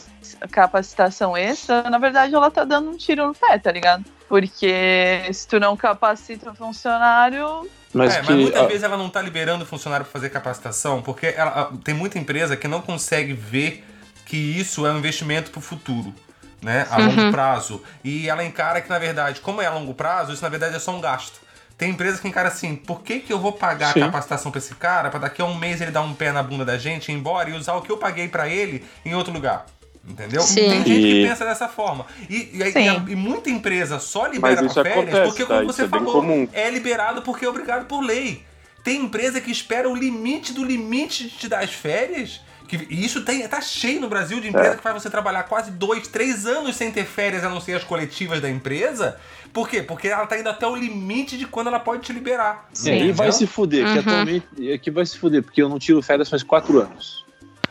capacitação extra, na verdade ela tá dando um tiro no pé, tá ligado? Porque se tu não capacita o funcionário, Mas é, que mas muitas ah, vezes ela não tá liberando o funcionário para fazer capacitação, porque ela, tem muita empresa que não consegue ver que isso é um investimento para o futuro, né? A longo prazo. E ela encara que, na verdade, como é a longo prazo, isso na verdade é só um gasto. Tem empresa que encara assim, por que, que eu vou pagar Sim. a capacitação para esse cara para daqui a um mês ele dar um pé na bunda da gente, ir embora e usar o que eu paguei para ele em outro lugar? Entendeu? Sim. Tem gente que pensa dessa forma. E, e, e a- e muita empresa só libera pra férias acontece, porque, tá? como Isso você é falou, é liberado porque é obrigado por lei. Tem empresa que espera o limite do limite de te dar as férias. Que, e isso tem, tá cheio no Brasil de empresa É. que faz você trabalhar quase dois, três anos sem ter férias, a não ser as coletivas da empresa. Por quê? Porque ela tá indo até o limite de quando ela pode te liberar. é, e vai se fuder, que Uhum. atualmente aqui vai se fuder, porque eu não tiro férias faz quatro anos.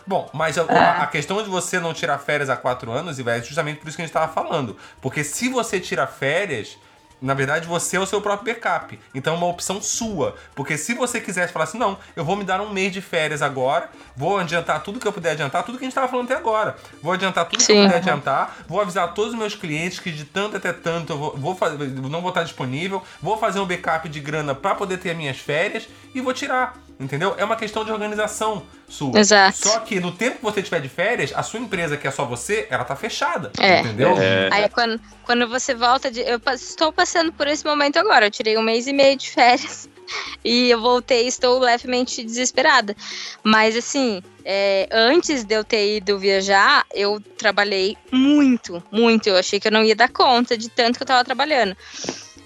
Bom, mas a, a- a questão de você não tirar férias há quatro anos e é justamente por isso que a gente tava falando. Porque se você tira férias, na verdade você é o seu próprio backup. Então é uma opção sua. Porque se você quisesse falar assim, não, eu vou me dar um mês de férias agora, vou adiantar tudo que eu puder adiantar, tudo que a gente tava falando até agora. Vou adiantar tudo que Sim. eu puder adiantar, vou avisar todos os meus clientes que de tanto até tanto eu vou, vou fazer, não vou estar disponível, vou fazer um backup de grana pra poder ter minhas férias e vou tirar. Entendeu? É uma questão de organização sua. Exato. Só que no tempo que você tiver de férias, a sua empresa, que é só você, ela tá fechada. É. Entendeu? Aí quando, quando você volta de. Eu estou passando por esse momento agora. Eu tirei um mês e meio de férias. E eu voltei estou levemente desesperada. Mas assim, é, antes de eu ter ido viajar, eu trabalhei muito, muito. Eu achei que eu não ia dar conta de tanto que eu tava trabalhando.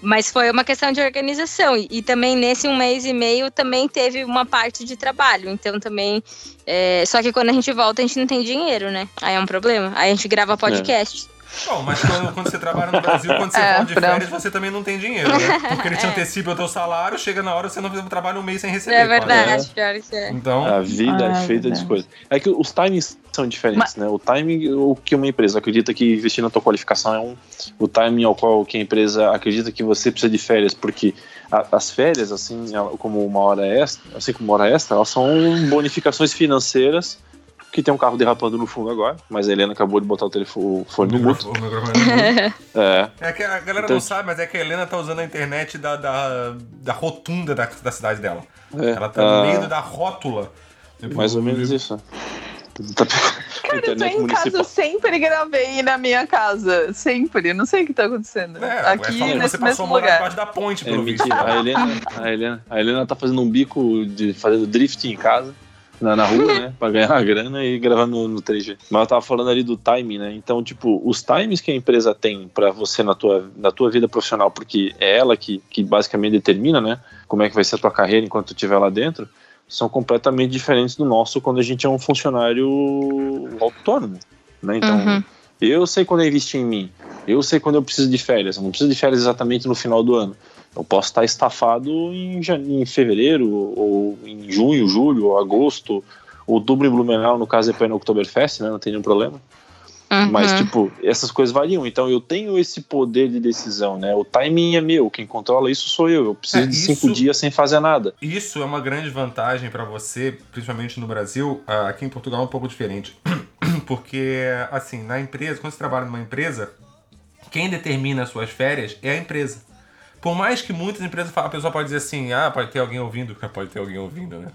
Mas foi uma questão de organização. E, e também nesse um mês e meio também teve uma parte de trabalho. Então também. é, só que quando a gente volta, a gente não tem dinheiro, né? Aí é um problema. Aí a gente grava podcast. Bom, mas quando, quando você trabalha no Brasil, quando você É, de pra- férias, você também não tem dinheiro, né? Porque ele te antecipa o teu salário, chega na hora, você não trabalha um mês sem receber. É verdade, pior que é. Então, A vida Ah, é feita de coisas. É que os timings são diferentes, né? O timing, o que uma empresa acredita que investir na tua qualificação é um. O timing ao qual que a empresa acredita que você precisa de férias, porque a- as férias, assim, como uma hora extra, assim como uma hora extra, elas são bonificações financeiras. Que tem um carro derrapando no fundo agora, mas a Helena acabou de botar o telefone o fone no mudo. é É, É que a galera Então- não sabe, mas é que a Helena tá usando a internet da, da, da rotunda da, da cidade dela. é, Ela tá ah, no meio da rótula. Mais ou menos isso. Tá Cara, eu tô em municipal. casa, sempre gravei na minha casa. Sempre. Não sei o que tá acontecendo. É, Aqui, é nesse você passou mesmo a morar lugar. debaixo da ponte, É pelo visto. mentira. A Helena, a, Helena, a Helena tá fazendo um bico de fazendo drift em casa, na, na rua, né? Pra ganhar uma grana e gravar no, no 3G. Mas eu tava falando ali do timing, né? Então, tipo, os times que a empresa tem pra você na tua, na tua vida profissional, porque é ela que, que basicamente determina, né? Como é que vai ser a tua carreira enquanto tu estiver lá dentro, são completamente diferentes do nosso quando a gente é um funcionário autônomo, né? Então, Uhum. eu sei quando eu investir em mim. Eu sei quando eu preciso de férias. Eu não preciso de férias exatamente no final do ano. Eu posso estar estafado em, em fevereiro, ou em junho, julho, ou agosto, outubro em Blumenau, no caso é para ir no Oktoberfest, né? Não tem nenhum problema. Uhum. Mas, tipo, essas coisas variam. Então, eu tenho esse poder de decisão, né? O timing é meu. Quem controla isso sou eu. Eu preciso É, de isso- cinco dias sem fazer nada. Isso é uma grande vantagem pra você, principalmente no Brasil. Ah, Aqui em Portugal é um pouco diferente. Porque, assim, na empresa, quando você trabalha numa empresa, quem determina as suas férias é a empresa. Por mais que muitas empresas falem, a pessoa pode dizer assim, ah, pode ter alguém ouvindo, pode ter alguém ouvindo, né?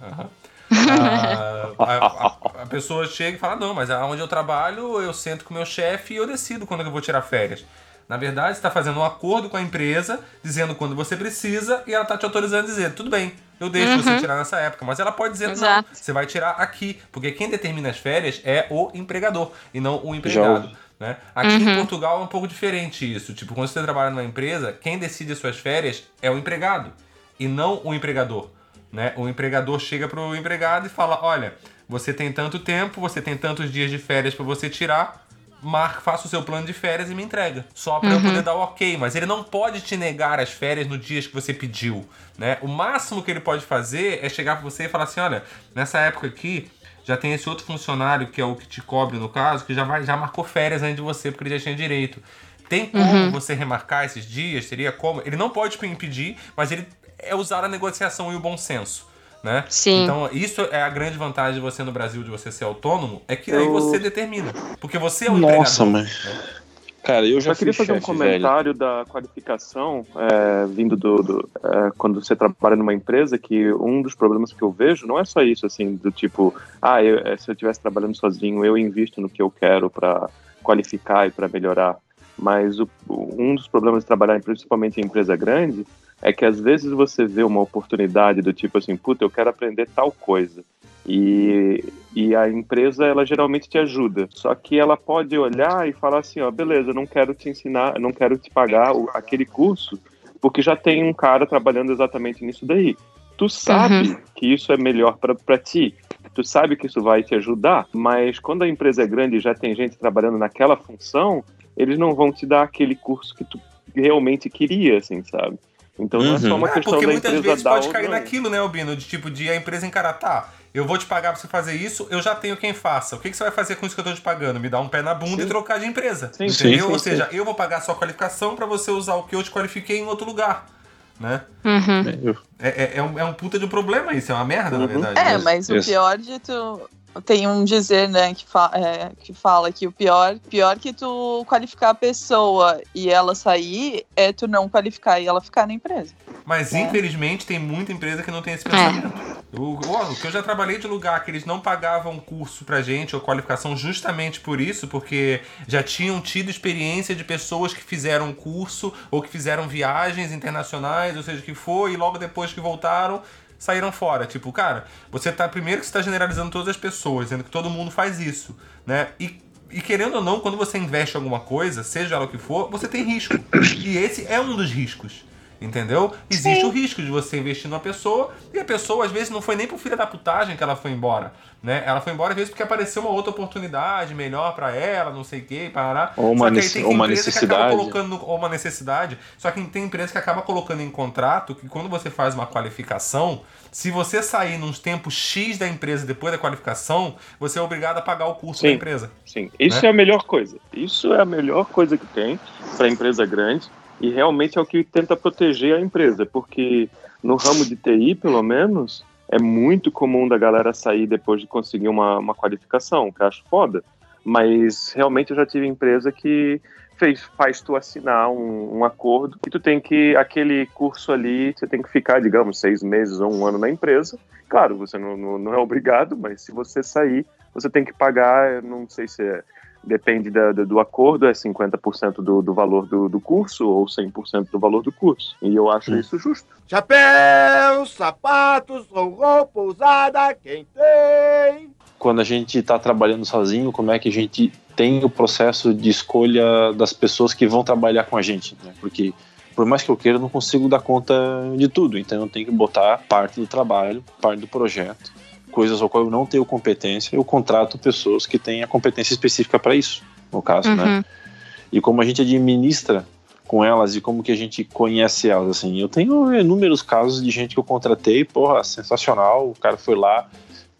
Ah, a, a- a pessoa chega e fala, não, mas aonde eu trabalho, eu sento com o meu chefe e eu decido quando eu vou tirar férias. Na verdade, você está fazendo um acordo com a empresa, dizendo quando você precisa, e ela está te autorizando a dizer, tudo bem, eu deixo você tirar nessa época. Mas ela pode dizer, não, Exato. você vai tirar aqui. Porque quem determina as férias é o empregador, e não o empregado. Né? Aqui em Portugal é um pouco diferente isso. Tipo, quando você trabalha numa empresa, quem decide as suas férias é o empregado, e não o empregador né? O empregador chega pro empregado e fala: "Olha, você tem tanto tempo, você tem tantos dias de férias para você tirar, marca, faça o seu plano de férias e me entrega, só para eu poder dar o OK". Mas ele não pode te negar as férias no dias que você pediu, né? O máximo que ele pode fazer é chegar para você e falar assim: "Olha, nessa época aqui já tem esse outro funcionário que é o que te cobre no caso, que já vai já marcou férias antes de você porque ele já tinha direito. Tem como você remarcar esses dias? Teria como? Ele não pode te impedir, mas ele é usar a negociação e o bom senso. Né? Sim. Então, isso é a grande vantagem de você no Brasil, de você ser autônomo, é que aí Eu- você determina. Porque você é o Nossa, empregador. mas. Cara, eu já Só queria fazer um chefe, velho. comentário da qualificação é, vindo do, do é, quando você trabalha numa empresa que um dos problemas que eu vejo não é só isso assim do tipo ah eu- é, se eu estivesse trabalhando sozinho eu invisto no que eu quero para qualificar e para melhorar mas o- um dos problemas de trabalhar principalmente em empresa grande é que às vezes você vê uma oportunidade do tipo assim puta eu quero aprender tal coisa e, e a empresa ela geralmente te ajuda só que ela pode olhar e falar assim ó beleza não quero te ensinar não quero te pagar o- aquele curso porque já tem um cara trabalhando exatamente nisso daí tu sabe que isso é melhor para ti tu sabe que isso vai te ajudar mas quando a empresa é grande e já tem gente trabalhando naquela função eles não vão te dar aquele curso que tu realmente queria assim sabe então não é só Uhum. uma É, questão porque da muitas empresa vezes dar pode cair não. naquilo, né, Albino? De tipo, de a empresa encarar, tá, eu vou te pagar pra você fazer isso, eu já tenho quem faça. O que, que você vai fazer com isso que eu tô te pagando? Me dar um pé na bunda Sim. e trocar de empresa. Sim, entendeu? sim, sim, Ou seja, eu vou pagar a sua qualificação pra você usar o que eu te qualifiquei em outro lugar. Né? Uhum. Eu- É, é, é um, é um puta de um problema isso, é uma merda, na Uhum. verdade. É, mas o Isso. pior de tu. Tem um dizer, né, que, fa é, que fala que o pior, pior que tu qualificar a pessoa e ela sair é tu não qualificar e ela ficar na empresa. Mas É. infelizmente tem muita empresa que não tem esse pensamento. O, o, o que eu já trabalhei de lugar que eles não pagavam curso pra gente ou qualificação justamente por isso, porque já tinham tido experiência de pessoas que fizeram curso ou que fizeram viagens internacionais, ou seja, que foi e logo depois que voltaram saíram fora. Tipo, cara, você tá primeiro que você tá generalizando todas as pessoas, sendo que todo mundo faz isso, né? E e querendo ou não, quando você investe em alguma coisa, seja ela o que for, você tem risco. E esse é um dos riscos. Entendeu? Existe o risco de você investir numa pessoa e a pessoa, às vezes, não foi nem por filha da putagem que ela foi embora. Né? Ela foi embora, às vezes, porque apareceu uma outra oportunidade melhor pra ela, não sei o que, parará. Ou uma Só que aí nece- tem ou uma empresa que acaba necessidade. colocando ou uma necessidade. Só que tem empresa que acaba colocando em contrato que quando você faz uma qualificação, se você sair nos tempos X da empresa depois da qualificação, você é obrigado a pagar o curso da Sim. empresa. Sim, isso né? é a melhor coisa. Isso é a melhor coisa que tem para empresa grande e realmente é o que tenta proteger a empresa, porque no ramo de TI, pelo menos, é muito comum da galera sair depois de conseguir uma, uma qualificação, que eu acho foda. Mas realmente eu já tive empresa que fez, faz tu assinar um, um acordo que tu tem que, aquele curso ali, você tem que ficar, digamos, seis meses ou um ano na empresa. Claro, você não, não, não é obrigado, mas se você sair, você tem que pagar, não sei se é, depende da- da- do acordo, é 50% do, do valor do, do curso ou 100% do valor do curso. E eu acho isso justo. Chapéu, sapatos, roupa usada, quem tem? quando a gente está trabalhando sozinho, como é que a gente tem o processo de escolha das pessoas que vão trabalhar com a gente, né? Porque por mais que eu queira, eu não consigo dar conta de tudo, então eu tenho que botar parte do trabalho, parte do projeto, coisas ao qual eu não tenho competência, eu contrato pessoas que têm a competência específica para isso, no caso, né? Uhum. E como a gente administra com elas e como que a gente conhece elas, assim. Eu tenho inúmeros casos de gente que eu contratei, porra, sensacional, o cara foi lá,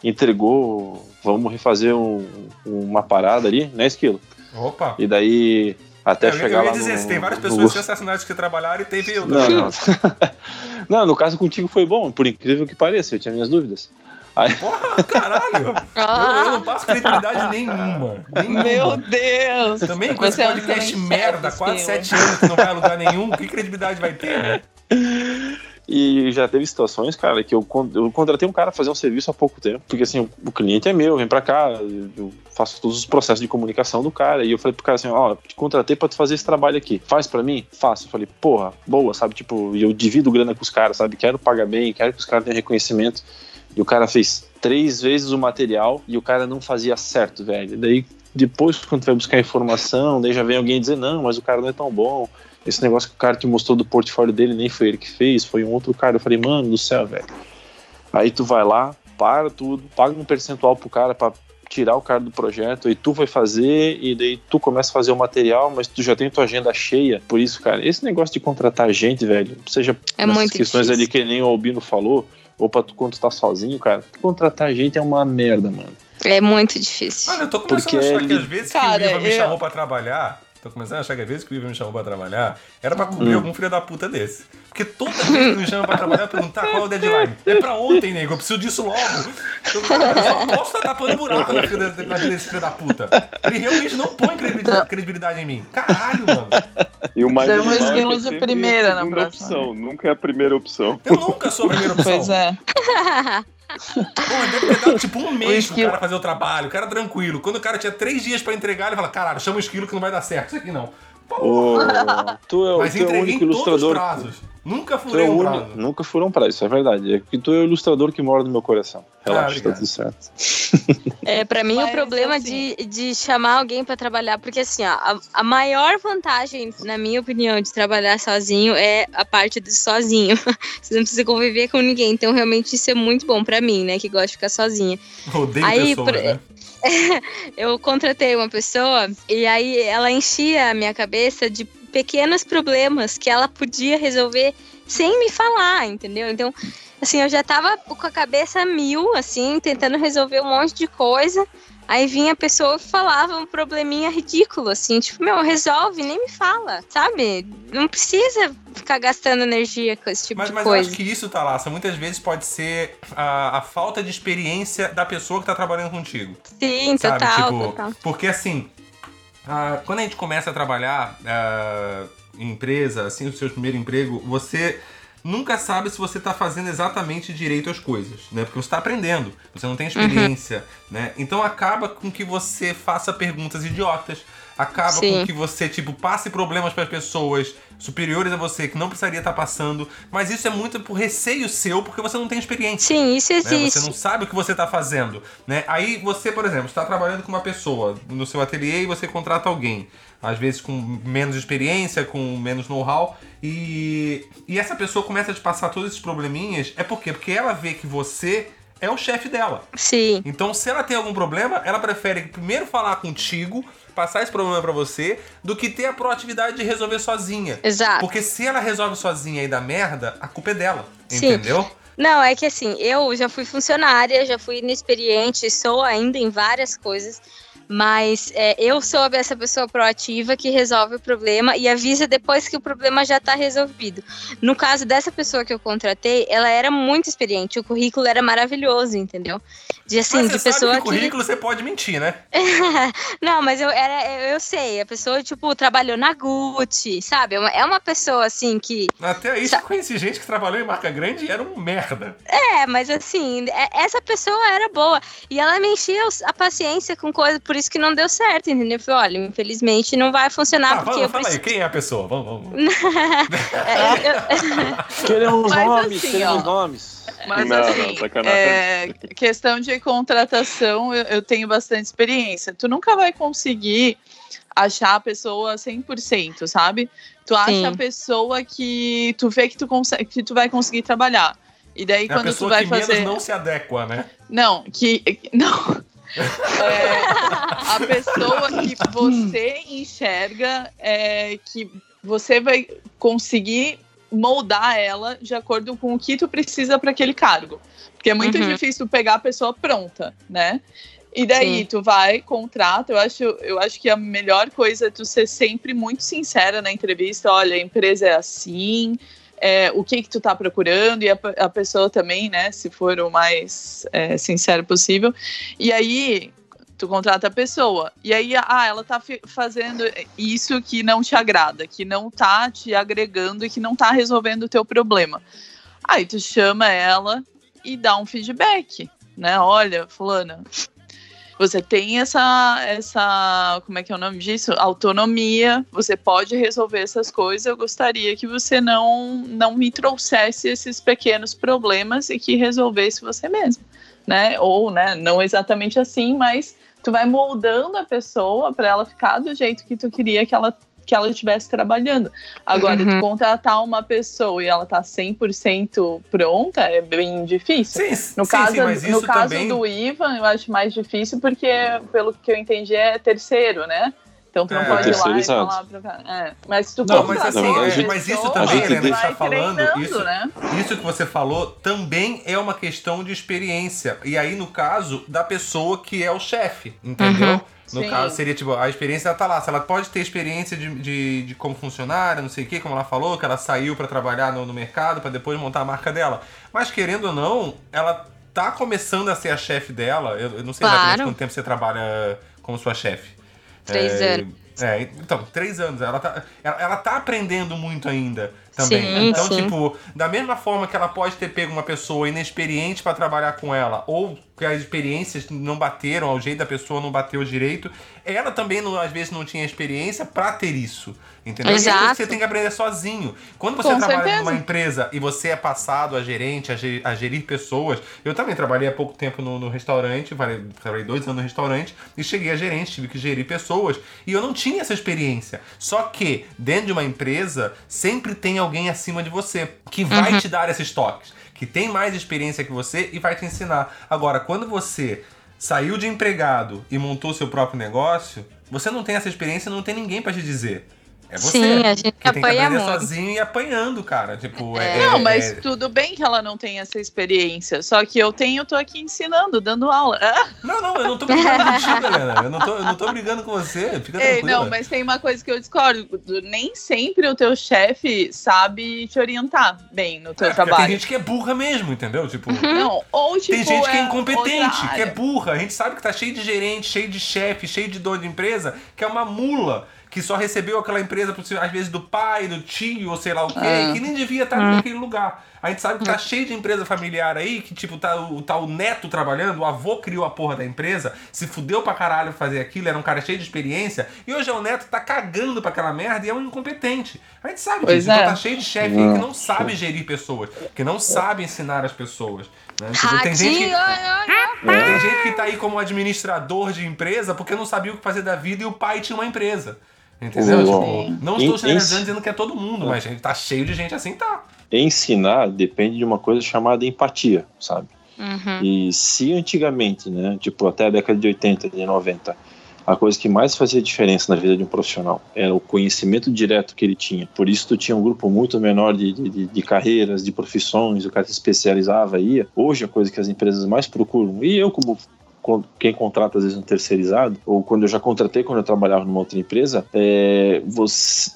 entregou, vamos refazer um- uma parada ali, né, Esquilo? Opa! E daí, até eu, chegar eu ia lá dizer, no, se tem várias no- pessoas sensacionais que trabalharam e teve eu Não, não. não, no caso contigo foi bom, por incrível que pareça, eu tinha minhas dúvidas. Aí, Porra, caralho! Eu, eu não passo credibilidade nenhuma. nenhuma. Meu Deus! Também com esse Você é podcast merda, chefe, quase Esquilo. sete anos que não vai a lugar nenhum, que credibilidade vai ter, né? E já teve situações, cara, que eu, eu contratei um cara pra fazer um serviço há pouco tempo, porque assim, o, o cliente é meu, vem pra cá, eu, eu faço todos os processos de comunicação do cara, e eu falei pro cara assim, ó, te contratei pra tu fazer esse trabalho aqui, faz pra mim? Faço. Eu falei, porra, boa, sabe, tipo, e eu divido grana com os caras, sabe, quero pagar bem, quero que os caras tenham reconhecimento, e o cara fez três vezes o material, e o cara não fazia certo, velho, daí depois, quando tu vai buscar informação, daí já vem alguém dizer, não, mas o cara não é tão bom, esse negócio que o cara te mostrou do portfólio dele nem foi ele que fez, foi um outro cara. Eu falei, mano do céu, velho. Aí tu vai lá, para tudo, paga um percentual pro cara pra tirar o cara do projeto, e tu vai fazer, e daí tu começa a fazer o material, mas tu já tem tua agenda cheia. Por isso, cara, esse negócio de contratar gente, velho, seja É questões difícil. ali que nem o Albino falou, ou pra tu quando tu tá sozinho, cara, contratar gente é uma merda, mano. É muito difícil. Olha, eu tô começando Porque a achar que ele- às vezes Cara, que o Ivan me eu- chamou pra trabalhar. Tô começando a achar que às vezes que o Ivan me chamou pra trabalhar era pra cobrir Hum. algum filho da puta desse. Porque toda vez que ele me chama pra trabalhar, eu perguntar qual é o deadline. É pra ontem, nego. Eu preciso disso logo. Eu, só posso estar tapando buraco na vida desse filho da puta. Ele realmente não põe credibilidade, credibilidade em mim. Caralho, mano. E o mais um normal é que esquilo é de primeira na próxima. opção, nunca é a primeira opção. Eu nunca sou a primeira opção. Pois é. Pô, deve ter dado tipo um mês pro esquilo- cara fazer o trabalho, o cara tranquilo. Quando o cara tinha três dias pra entregar, ele fala: caralho, chama o esquilo que não vai dar certo. Isso aqui não. Tu é, o- Mas tu é o único em todos os ilustrador. prazos. Nunca é furei um único, prazo. nunca foram pra isso, é verdade. É que tu é o ilustrador que mora no meu coração. Relaxa, tá obrigado. tudo certo. É, pra mim Mas, o problema assim- de, de chamar alguém pra trabalhar, porque assim, ó, a, a maior vantagem, na minha opinião, de trabalhar sozinho é a parte do sozinho. Você não precisa conviver com ninguém, então realmente isso é muito bom pra mim, né, que gosta de ficar sozinha. Odeio Aí, pessoas, por- né? Eu contratei uma pessoa e aí ela enchia a minha cabeça de pequenos problemas que ela podia resolver sem me falar, entendeu? Então, assim, eu já tava com a cabeça mil, assim, tentando resolver um monte de coisa. Aí vinha a pessoa e falava um probleminha ridículo, assim, tipo, meu, resolve, nem me fala, sabe? Não precisa ficar gastando energia com esse tipo Mas, de mas eu coisa. acho que isso, Thalassa, muitas vezes pode ser a, a falta de experiência da pessoa que tá trabalhando contigo. Sim, sabe? total, tipo, total. Porque assim, ah, quando a gente começa a trabalhar ah, em empresa, assim, o seu primeiro emprego, você nunca sabe se você tá fazendo exatamente direito as coisas, né? Porque você tá aprendendo, você não tem Uhum. experiência, né? Então acaba com que você faça perguntas idiotas, acaba Sim. com que você, tipo, passe problemas para pessoas superiores a você que não precisaria estar passando, mas isso é muito por receio seu, porque você não tem experiência Sim, isso né? existe. Você não sabe o que você está fazendo, né? Aí você, por exemplo, está trabalhando com uma pessoa no seu ateliê e você contrata alguém, às vezes com menos experiência, com menos know-how, e, e essa pessoa começa a te passar todos esses probleminhas, é por quê? Porque ela vê que você é o chefe dela. Sim. Então, se ela tem algum problema, ela prefere primeiro falar contigo, passar esse problema pra você, do que ter a proatividade de resolver sozinha. Exato. Porque se ela resolve sozinha e dá merda, a culpa é dela. Sim. Entendeu? Não, é que assim, eu já fui funcionária, já fui inexperiente, sou ainda em várias coisas, Mas é, eu sou essa pessoa proativa que resolve o problema e avisa depois que o problema já tá resolvido. No caso dessa pessoa que eu contratei, ela era muito experiente, o currículo era maravilhoso, entendeu? De assim, de pessoa sabe que que. currículo você pode mentir, né? Não, mas eu era, eu sei, a pessoa, tipo, trabalhou na Gucci, sabe? É uma, é uma pessoa assim que. Até aí Sa- já conheci gente que trabalhou em marca grande e era um merda. É, mas assim, é- essa pessoa era boa. E ela me a paciência com coisa, por isso que não deu certo, entendeu? Eu falei, olha, infelizmente não vai funcionar, Tá, porque fala aí, preciso. quem é a pessoa? Vamos, vamos. Eu- Queremos Mas nomes, assim, queremos ó. nomes. Mas Não, assim, não, é, questão de contratação, eu, eu tenho bastante experiência. Tu nunca vai conseguir achar a pessoa 100%, sabe? Tu acha Sim. a pessoa que tu vê que tu, consegue, que tu vai conseguir trabalhar. E daí É a quando tu vai que fazer. menos não se adequa, né? Não, que. Não. É, a pessoa que você enxerga é, que você vai conseguir moldar ela de acordo com o que tu precisa para aquele cargo. Porque é muito Uhum. difícil pegar a pessoa pronta, né? E daí Sim. tu vai, contrata. Eu acho, eu acho que a melhor coisa é tu ser sempre muito sincera na entrevista. Olha, a empresa é assim, é, o que que tu tá procurando e a, a pessoa também, né? Se for o mais é, sincero possível. E aí tu contrata a pessoa. E aí, ah, ela tá fazendo isso que não te agrada, que não tá te agregando e que não tá resolvendo o teu problema. Aí tu chama ela e dá um feedback, né? Olha, fulana, você tem essa, essa, como é que é o nome disso? Autonomia, você pode resolver essas coisas. Eu gostaria que você não, não me trouxesse esses pequenos problemas e que resolvesse você mesmo, né? Ou, né, não exatamente assim, mas tu vai moldando a pessoa para ela ficar do jeito que tu queria que ela que ela estivesse trabalhando. Agora, Uhum. tu contratar uma pessoa e ela tá 100% pronta é bem difícil. Sim, No sim, caso, sim, mas no caso também... do Ivan, eu acho mais difícil porque, pelo que eu entendi, é terceiro, né? Então tu não É, pode ir lá e falar pro cara. É. Mas se tu Não, contratar mas assim, uma é, mas isso também, A gente Helena, a gente vai tá falando, isso, né? Isso que você falou também é uma questão de experiência. E aí, no caso, da pessoa que é o chefe, entendeu? Uhum. No Sim. caso, seria tipo, a experiência ela tá lá. Se ela pode ter experiência de, de, de como funcionária, não sei o que, como ela falou, que ela saiu pra trabalhar no, no mercado, pra depois montar a marca dela. Mas querendo ou não, ela tá começando a ser a chefe dela. Eu, eu não sei exatamente Claro. quanto tempo você trabalha como sua chefe. Três É, anos. É, então, três anos. Ela tá, ela, ela tá aprendendo muito ainda também. Sim, então, sim. tipo, da mesma forma que ela pode ter pego uma pessoa inexperiente pra trabalhar com ela, ou que as experiências não bateram, o jeito da pessoa não bateu direito, ela também, não- às vezes, não tinha experiência pra ter isso. Entendeu? Exato. você tem que aprender sozinho. Quando você Com trabalha certeza. numa empresa e você é passado a gerente, a, a gerir pessoas. Eu também trabalhei há pouco tempo no, no restaurante, trabalhei dois anos no restaurante e cheguei a gerente, tive que gerir pessoas e eu não tinha essa experiência. Só que dentro de uma empresa sempre tem alguém acima de você que vai te dar esses toques, que tem mais experiência que você e vai te ensinar. Agora, quando você saiu de empregado e montou seu próprio negócio, você não tem essa experiência, não tem ninguém pra te dizer. É você. Sim, a gente que tem que apanha muito. sozinho e apanhando, cara. Tipo, é. Não, é- mas é- tudo bem que ela não tem essa experiência. Só que eu tenho, eu tô aqui ensinando, dando aula. Não, não, eu não tô brigando contigo, Helena. Eu não tô, eu não tô brigando com você. Fica Ei, tranquila. não, mas tem uma coisa que eu discordo. Nem sempre o teu chefe sabe te orientar bem no teu É, trabalho. Tem gente que é burra mesmo, entendeu? Tipo. Não, ou tipo. Tem gente que é é incompetente, que é burra. A gente sabe que tá cheio de gerente, cheio de chefe, cheio de dono de empresa, que é uma mula. Que só recebeu aquela empresa, às vezes, do pai, do tio, ou sei lá o quê, Ah. que nem devia estar naquele lugar. A gente sabe que tá cheio de empresa familiar aí, que tipo, tá o, tá o neto trabalhando, o avô criou a porra da empresa, se fudeu pra caralho fazer aquilo, era um cara cheio de experiência, e hoje é o neto tá cagando pra aquela merda e é um incompetente. A gente sabe Pois disso. Então é. tá cheio de chefe aí que não sabe gerir pessoas, que não sabe ensinar as pessoas. Né? Tipo, tem gente que, Ratinho, tem gente que tá aí como administrador de empresa porque não sabia o que fazer da vida e o pai tinha uma empresa. Entendeu? Tipo, não estou generalizando dizendo que é todo mundo, mas gente, tá cheio de gente assim, tá. Ensinar depende de uma coisa chamada empatia, sabe? Uhum. E se antigamente, né, tipo até a década de 80, de 90, a coisa que mais fazia diferença na vida de um profissional era o conhecimento direto que ele tinha. Por isso tu tinha um grupo muito menor de, de, de- de carreiras, de profissões, o cara se especializava e ia. Hoje a coisa que as empresas mais procuram, e eu como quem contrata às vezes um terceirizado, ou quando eu já contratei quando eu trabalhava numa outra empresa, é você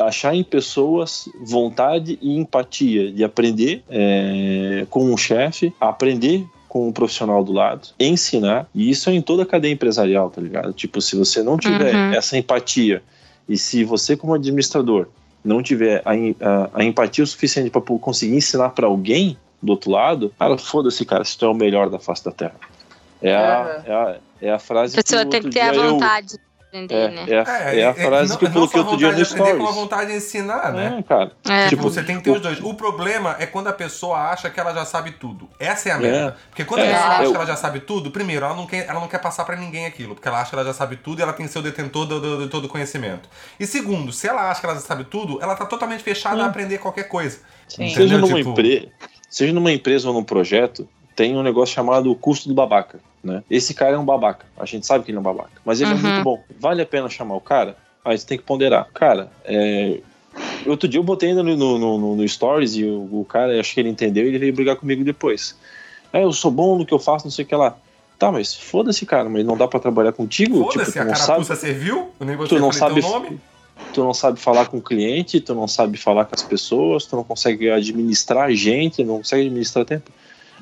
achar em pessoas vontade e empatia de aprender é, com um chefe, aprender com um profissional do lado, ensinar, e isso é em toda a cadeia empresarial, tá ligado? Tipo, se você não tiver Uhum. essa empatia e se você como administrador não tiver a, a- a empatia o suficiente para conseguir ensinar para alguém do outro lado, cara, foda-se, cara, se tu é o melhor da face da Terra. É a, é a, é a frase A pessoa que tem que ter a dia eu- vontade de aprender, né? é, é, a, é a frase que eu não coloquei outro dia no vontade de aprender, como a Stories. vontade de ensinar, né? É, cara. É. Tipo, Tipo, você tem que ter os dois. O problema é quando a pessoa acha que ela já sabe tudo. Essa é a merda. Porque quando É, a pessoa acha eu- que ela já sabe tudo, primeiro, ela não quer, ela não quer passar pra ninguém aquilo. Porque ela acha que ela já sabe tudo e ela tem que ser o detentor do, do- de todo o conhecimento. E segundo, se ela acha que ela já sabe tudo, ela tá totalmente fechada a aprender qualquer coisa. Seja numa, Tipo- empre... Seja numa empresa ou num projeto, tem um negócio chamado custo do babaca. Né? Esse cara é um babaca. A gente sabe que ele é um babaca. Mas ele Uhum. é muito bom. Vale a pena chamar o cara? Aí você tem que ponderar. Cara, é... outro dia eu botei ainda no, no, no- no Stories e o, o cara, acho que ele entendeu e ele veio brigar comigo depois. É, eu sou bom no que eu faço, não sei o que lá. Tá, mas foda-se, cara, mas não dá pra trabalhar contigo? Foda-se, tipo, a não sabe, carapuça serviu? Eu nem tu não sabe nome. tu não sabe falar com o cliente, tu não sabe falar com as pessoas, tu não consegue administrar a gente, não consegue administrar tempo.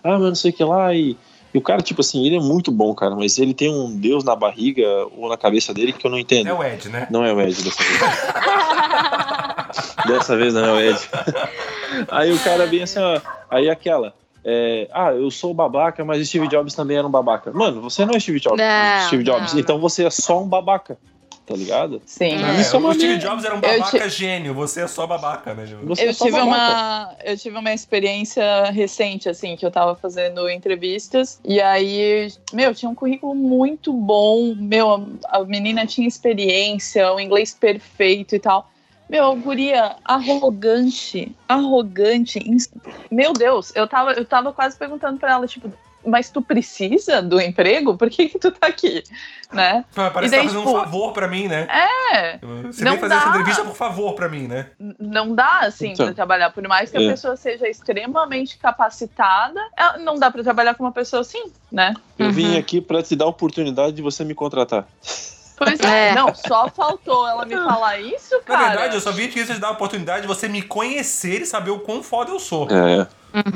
Ah, mas não sei o que lá. E, e o cara, tipo assim, ele é muito bom, cara, mas ele tem um Deus na barriga ou na cabeça dele que eu não entendo. É o Ed, né? Não é o Ed dessa vez. dessa vez não é o Ed. Aí o cara vem assim, ó. Aí aquela. é, ah, eu sou babaca, mas Steve Jobs também era um babaca. Mano, você não é Steve Jobs. Não, Steve Jobs. não. Então você é só um babaca. Tá ligado? Sim. É, Isso é uma o Steve. Jobs era um babaca gênio, você é só babaca, né? Você é Eu só tive, babaca. uma, eu tive uma experiência recente, assim, que eu tava fazendo entrevistas. E aí, meu, tinha um currículo muito bom. Meu, a, menina tinha experiência, o inglês perfeito e tal. Meu, a guria arrogante, arrogante. Meu Deus, eu tava, eu tava quase perguntando pra ela, tipo, mas tu precisa do emprego? Por que que tu tá aqui? Né? Ah, Parece que tá fazendo tipo, um favor pra mim, né? É, Você não vem fazer dá. essa entrevista por favor pra mim, né? Não dá assim Então, pra trabalhar por mais que a é. pessoa seja extremamente capacitada ela- não dá pra trabalhar com uma pessoa assim né Eu vim Uhum. aqui pra te dar a oportunidade de você me contratar. pois é, É. não só faltou ela me falar isso Na cara verdade, eu só vim aqui te dar a oportunidade de você me conhecer e saber o quão foda eu sou. É.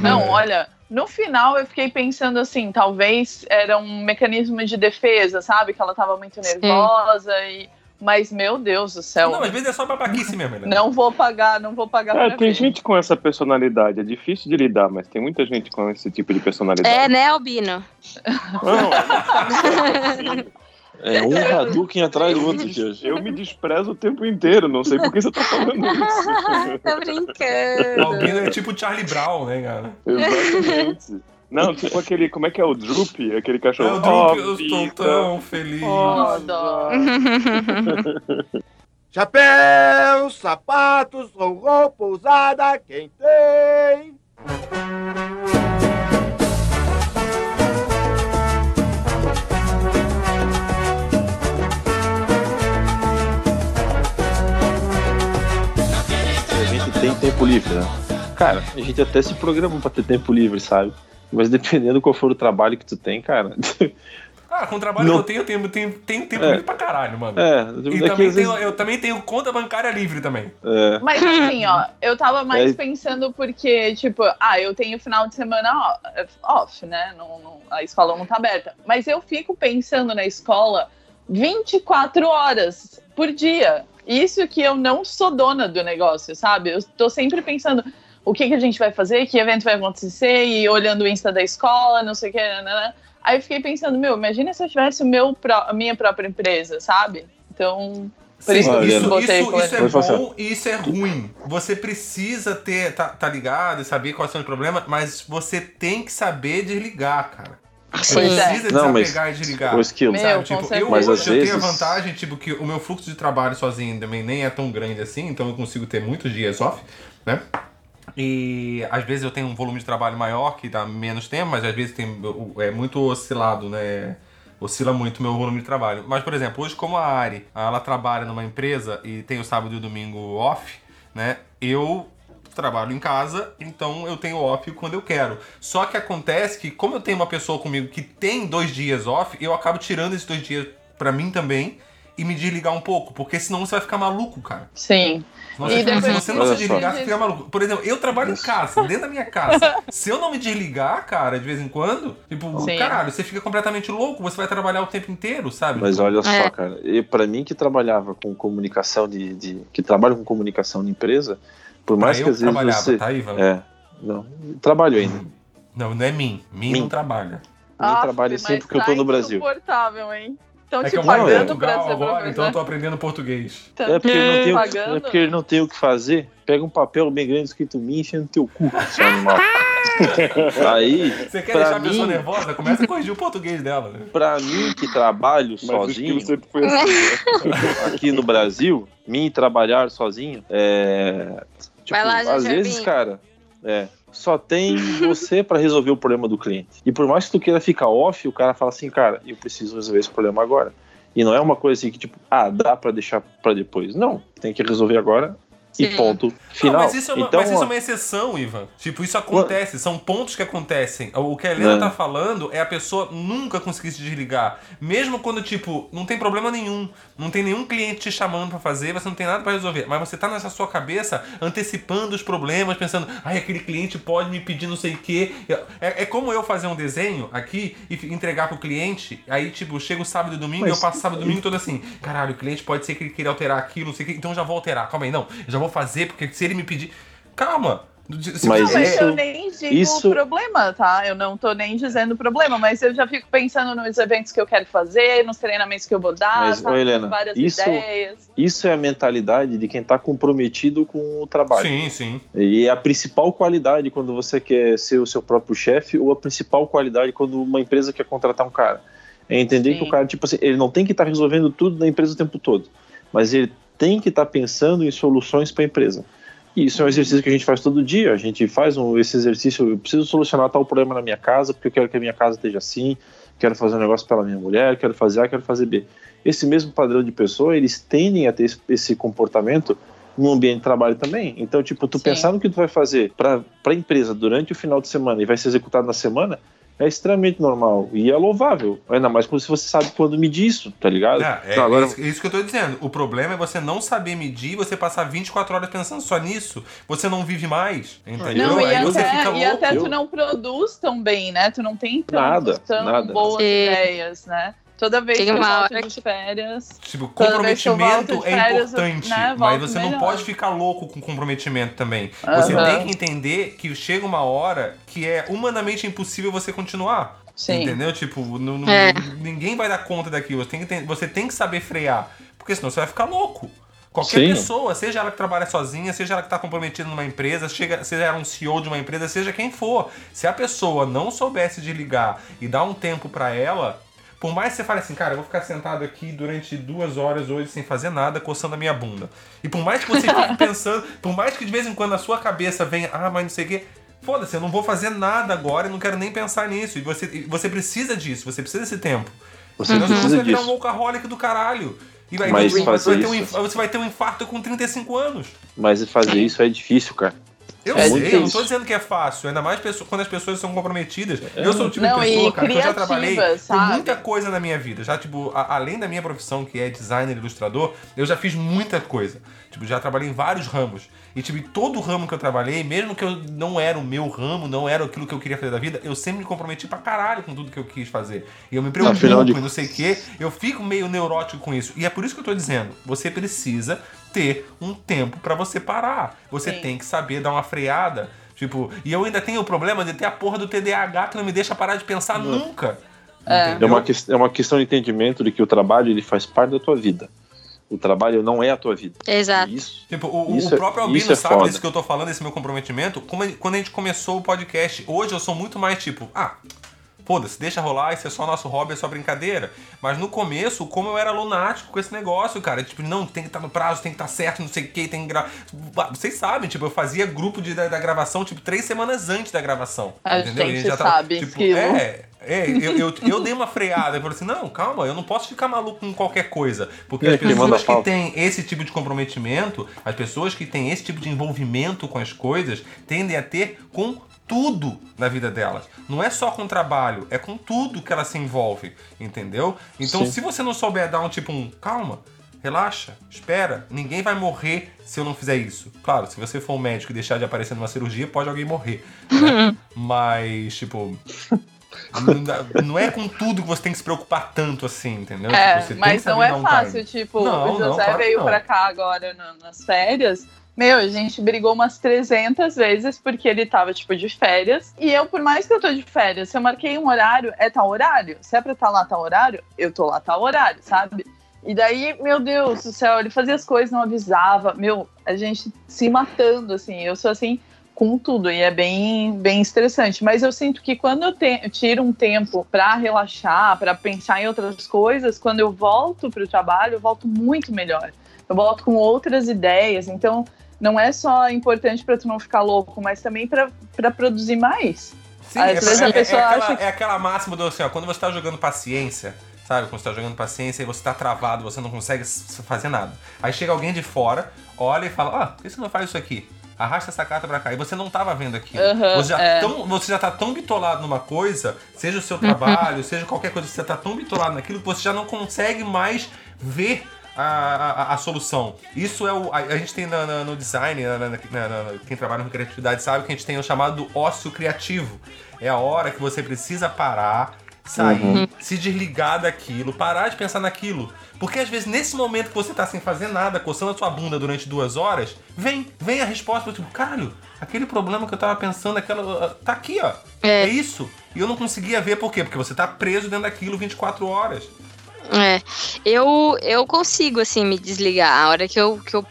não É. olha no final eu fiquei pensando assim talvez era um mecanismo de defesa sabe que ela tava muito nervosa e mas meu Deus do céu Não, às vezes é só babaquice mesmo, né? não vou pagar não vou pagar É, pra tem ver. gente com essa personalidade, é difícil de lidar, mas tem muita gente com esse tipo de personalidade. É, né, Albino? Não, É um Hadouken atrás do outro, tio. eu me desprezo o tempo inteiro, não sei por que você tá falando isso. Tô brincando. Alguém é tipo Charlie Brown, né, cara? Exatamente. Não, tipo aquele, como é que é o Droopy? Aquele É cachorro. o Drew, eu Oh, estou vida. tão feliz. Oh, dó. Chapéus, sapatos ou roupa usada, quem tem? Tem tempo livre, né? Cara, a gente até se programa pra ter tempo livre, sabe? Mas dependendo qual for o trabalho que tu tem, cara. Ah, com o trabalho Não. que eu tenho, eu tenho, tenho, tenho tempo É. livre pra caralho, mano. É, E daqui também vezes- tenho, eu também tenho conta bancária livre também. é, Mas assim, ó, eu tava mais É. pensando porque, tipo, ah, eu tenho final de semana off, né? Não, não- a escola não tá aberta. Mas eu fico pensando na escola 24 horas por dia. Isso que eu não sou dona do negócio, sabe? Eu tô sempre pensando o que, que a gente vai fazer, que evento vai acontecer, e olhando o Insta da escola, não sei o que, né? Aí eu fiquei pensando, meu, imagina se eu tivesse o meu a minha própria empresa, sabe? Então, por Sim, isso que eu Olha, isso, botei isso, isso é bom e isso é ruim. Você precisa ter, tá, tá ligado e saber quais são os problemas, mas você tem que saber desligar, cara. É. precisa Não, mas- desapegar e desligar. o skill. Meu, Sabe, tipo, eu. Mas hoje às eu tenho a vezes- vantagem, tipo, que o meu fluxo de trabalho sozinho também nem é tão grande assim, então eu consigo ter muitos dias off, né? E às vezes eu tenho um volume de trabalho maior, que dá menos tempo, mas às vezes tem, é muito oscilado, né? Oscila muito o meu volume de trabalho. Mas, por exemplo, hoje como a Ari, ela trabalha numa empresa e tem o sábado e o domingo off, né? Eu trabalho em casa, então eu tenho off quando eu quero. Só que acontece que, como eu tenho uma pessoa comigo que tem dois dias off, eu acabo tirando esses dois dias pra mim também e me desligar um pouco, porque senão você vai ficar maluco, cara. Sim. Nossa, E se depois você não se desligar, você fica maluco. Por exemplo, eu trabalho em casa, dentro da minha casa. Se eu não me desligar, cara, de vez em quando, tipo, Sim. caralho, você fica completamente louco, você vai trabalhar o tempo inteiro, sabe? Mas olha só, É. cara, e para mim que trabalhava com comunicação de, de- que trabalha com comunicação de empresa, por Pra mais eu que às vezes trabalhava, você tá, Ivan? é, não, trabalho ainda. Não, não é mim. Mim, Mim. não trabalha. Nem Aff, trabalho mas sempre que eu tô tá no Brasil. insuportável, hein? Estão É te que eu moro em pagando Portugal pra ser agora, então eu tô aprendendo português. É porque, ele não tem o, Pagando. é porque ele não tem o que fazer. Pega um papel bem grande escrito me enchendo teu cu, seu animal. Aí, Você quer Pra deixar a pessoa mim- nervosa? Começa a corrigir o português dela, né? pra mim que trabalho Mas sozinho, assim. né? aqui no Brasil, mim trabalhar sozinho, é. Tipo, Vai lá, às vezes, cara, é. Só tem você pra resolver o problema do cliente. E por mais que tu queira ficar off, o cara fala assim, cara, eu preciso resolver esse problema agora. E não é uma coisa assim que, tipo, ah, dá pra deixar pra depois. Não, tem que resolver agora e ponto final. Não, mas isso, é uma, então, mas isso é uma exceção, Ivan. Tipo, isso acontece, são pontos que acontecem. O que a Helena É. tá falando é a pessoa nunca conseguir se desligar. Mesmo quando, tipo, não tem problema nenhum, não tem nenhum cliente te chamando pra fazer, você não tem nada pra resolver. Mas você tá nessa sua cabeça antecipando os problemas, pensando, ai, aquele cliente pode me pedir não sei o quê. É, é como eu fazer um desenho aqui e entregar pro cliente, aí, tipo, chega o sábado e domingo e Mas- eu passo sábado e domingo todo assim, caralho, o cliente pode ser que ele queira alterar aquilo, não sei o quê, então eu já vou alterar. Calma aí, não, já vou fazer, porque se ele me pedir. Calma! Se Mas você- Não, mas isso- eu nem digo isso- problema, tá? Eu não tô nem dizendo problema, mas eu já fico pensando nos eventos que eu quero fazer, nos treinamentos que eu vou dar, Mas, ô, Helena, várias isso- ideias. Isso é a mentalidade de quem tá comprometido com o trabalho. Sim, sim. E é a principal qualidade quando você quer ser o seu próprio chefe, ou a principal qualidade quando uma empresa quer contratar um cara. É entender Sim. que o cara, tipo assim, ele não tem que estar resolvendo tudo na empresa o tempo todo, mas ele tem que estar pensando em soluções para a empresa. E isso é um exercício que a gente faz todo dia. A gente faz um, esse exercício. Eu preciso solucionar tal problema na minha casa, porque eu quero que a minha casa esteja assim. Quero fazer um negócio pela minha mulher, quero fazer A, quero fazer B. Esse mesmo padrão de pessoa, eles tendem a ter esse, esse comportamento no ambiente de trabalho também. Então, tipo, tu Sim. pensar no que tu vai fazer para a empresa durante o final de semana e vai ser executado na semana é extremamente normal e é louvável. Ainda mais quando você sabe quando medir isso, tá ligado? É, é Então, agora, isso, isso que eu tô dizendo. O problema é você não saber medir, você passar 24 horas pensando só nisso. Você não vive mais, entendeu? Não, e Aí você até, e até tu não produz tão bem, né? Tu não tem tão, Nada, tão nada. boas Sim. ideias, né? Toda vez Tem que eu volto hora de férias. Tipo, comprometimento de é férias, importante, né, mas você não melhor. pode ficar louco com comprometimento também. Você Aham. tem que entender que chega uma hora que é humanamente impossível você continuar. Sim. Entendeu? Tipo, não- não- É. ninguém vai dar conta daquilo. Você tem, que você tem que saber frear, porque senão você vai ficar louco. Qualquer Sim. pessoa, seja ela que trabalha sozinha, seja ela que está comprometida numa empresa, chega- seja ela um CEO de uma empresa, seja quem for. Se a pessoa não soubesse desligar e dar um tempo pra ela, por mais que você fale assim, cara, eu vou ficar sentado aqui durante duas horas hoje sem fazer nada, coçando a minha bunda. E por mais que você fique pensando, por mais que de vez em quando na sua cabeça venha, ah, mas não sei o quê. Foda-se, eu não vou fazer nada agora e não quero nem pensar nisso. E você, e você precisa disso, você precisa desse tempo. você você precisa vai virar um workaholic do caralho. E vai, Mas você, fazer vai ter um, você vai ter um infarto com 35 anos. Mas fazer isso é difícil, cara. Eu É sei, muito eu não tô dizendo que é fácil, ainda mais quando as pessoas são comprometidas. Eu sou o tipo Não, de pessoa, cara, que eu já trabalhei criativas, com sabe? muita coisa na minha vida. Já, tipo, a- além da minha profissão, que é designer e ilustrador, eu já fiz muita coisa. Tipo, já trabalhei em vários ramos. E, tipo, em todo ramo que eu trabalhei, mesmo que eu não era o meu ramo, não era aquilo que eu queria fazer da vida, eu sempre me comprometi pra caralho com tudo que eu quis fazer. E eu me preocupo Afinal de- e não sei o quê. Eu fico meio neurótico com isso. E é por isso que eu tô dizendo, você precisa ter um tempo pra você parar. Você Sim. tem que saber dar uma freada. Tipo, e eu ainda tenho o problema de ter a porra do TDAH que não me deixa parar de pensar nunca. É. É uma, ques- é uma questão de entendimento de que o trabalho ele faz parte da tua vida. O trabalho não é a tua vida. Exato. Isso, Tipo, o, o Isso é- próprio Albino isso é sabe foda. disso que eu tô falando, esse meu comprometimento. Como quando a gente começou o podcast, hoje eu sou muito mais tipo, ah, foda-se, deixa rolar, isso é só nosso hobby, é só brincadeira. Mas no começo, como eu era lunático com esse negócio, cara, tipo, não, tem que estar no prazo, tem que estar certo, não sei o que, tem que gravar. Vocês sabem, tipo, eu fazia grupo de, da, da gravação, tipo, três semanas antes da gravação. A entendeu? gente já sabe, esquilo. É, É, eu, eu, eu dei uma freada. Eu falei assim: não, calma, eu não posso ficar maluco com qualquer coisa. Porque É, as pessoas que têm esse tipo de comprometimento, as pessoas que têm esse tipo de envolvimento com as coisas, tendem a ter com tudo na vida delas. Não é só com o trabalho, é com tudo que ela se envolve, entendeu? Então, Sim. se você não souber dar um tipo um calma, relaxa, espera, ninguém vai morrer se eu não fizer isso. Claro, se você for um médico e deixar de aparecer numa cirurgia, pode alguém morrer. né? Mas, tipo. não- Não é com tudo que você tem que se preocupar tanto assim, entendeu? É, Tipo, mas não é fácil, time. tipo, Não, o não, José claro que veio não. pra cá agora na- nas férias. Meu, a gente brigou umas 300 vezes porque ele tava, tipo, de férias. E eu, por mais que eu tô de férias, se eu marquei um horário, é tal horário. Se é pra estar lá tal horário, eu tô lá tal horário, sabe? E daí, meu Deus do céu, ele fazia as coisas, não avisava. Meu, a gente se matando, assim. Eu sou assim com tudo e é bem, bem estressante. Mas eu sinto que quando eu, te- eu tiro um tempo pra relaxar, pra pensar em outras coisas, quando eu volto pro trabalho, eu volto muito melhor. Eu volto com outras ideias. Então, não é só importante pra tu não ficar louco, mas também pra pra produzir mais. Sim, Às é, vezes é- a é pessoa aquela, acha que- é aquela máxima do assim, ó, quando você tá jogando paciência, sabe? Quando você tá jogando paciência e você tá travado, você não consegue fazer nada. Aí chega alguém de fora, olha e fala, ah, por que você não faz isso aqui? Arrasta essa carta pra cá. E você não tava vendo aquilo. Aham, você, já é. tão, você já tá tão bitolado numa coisa, seja o seu trabalho, seja qualquer coisa, você tá tão bitolado naquilo que você já não consegue mais ver a, a, a solução. Isso é o. A, a gente tem na- na- no design, na- quem trabalha com criatividade sabe que a gente tem o chamado do ócio criativo. É a hora que você precisa parar, sair, Uhum. se desligar daquilo, parar de pensar naquilo. Porque às vezes, nesse momento que você tá sem fazer nada, coçando a sua bunda durante duas horas, vem, vem a resposta, tipo, caralho, aquele problema que eu tava pensando, aquela. tá aqui, ó. É. É isso. E eu não conseguia ver por quê? Porque você tá preso dentro daquilo 24 horas. É, eu, eu consigo, assim, me desligar. A hora que eu, que eu,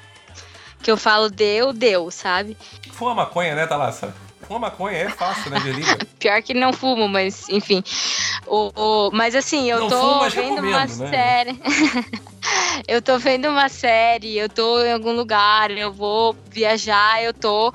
que eu falo deu, deu, sabe? Fuma maconha, né, Thalassa? Fuma maconha é fácil, né, desliga. Pior que não fumo, mas enfim. O, o- mas assim, eu Não tô fumo, vendo uma né? série. eu tô vendo uma série, eu tô em algum lugar, eu vou viajar, eu tô.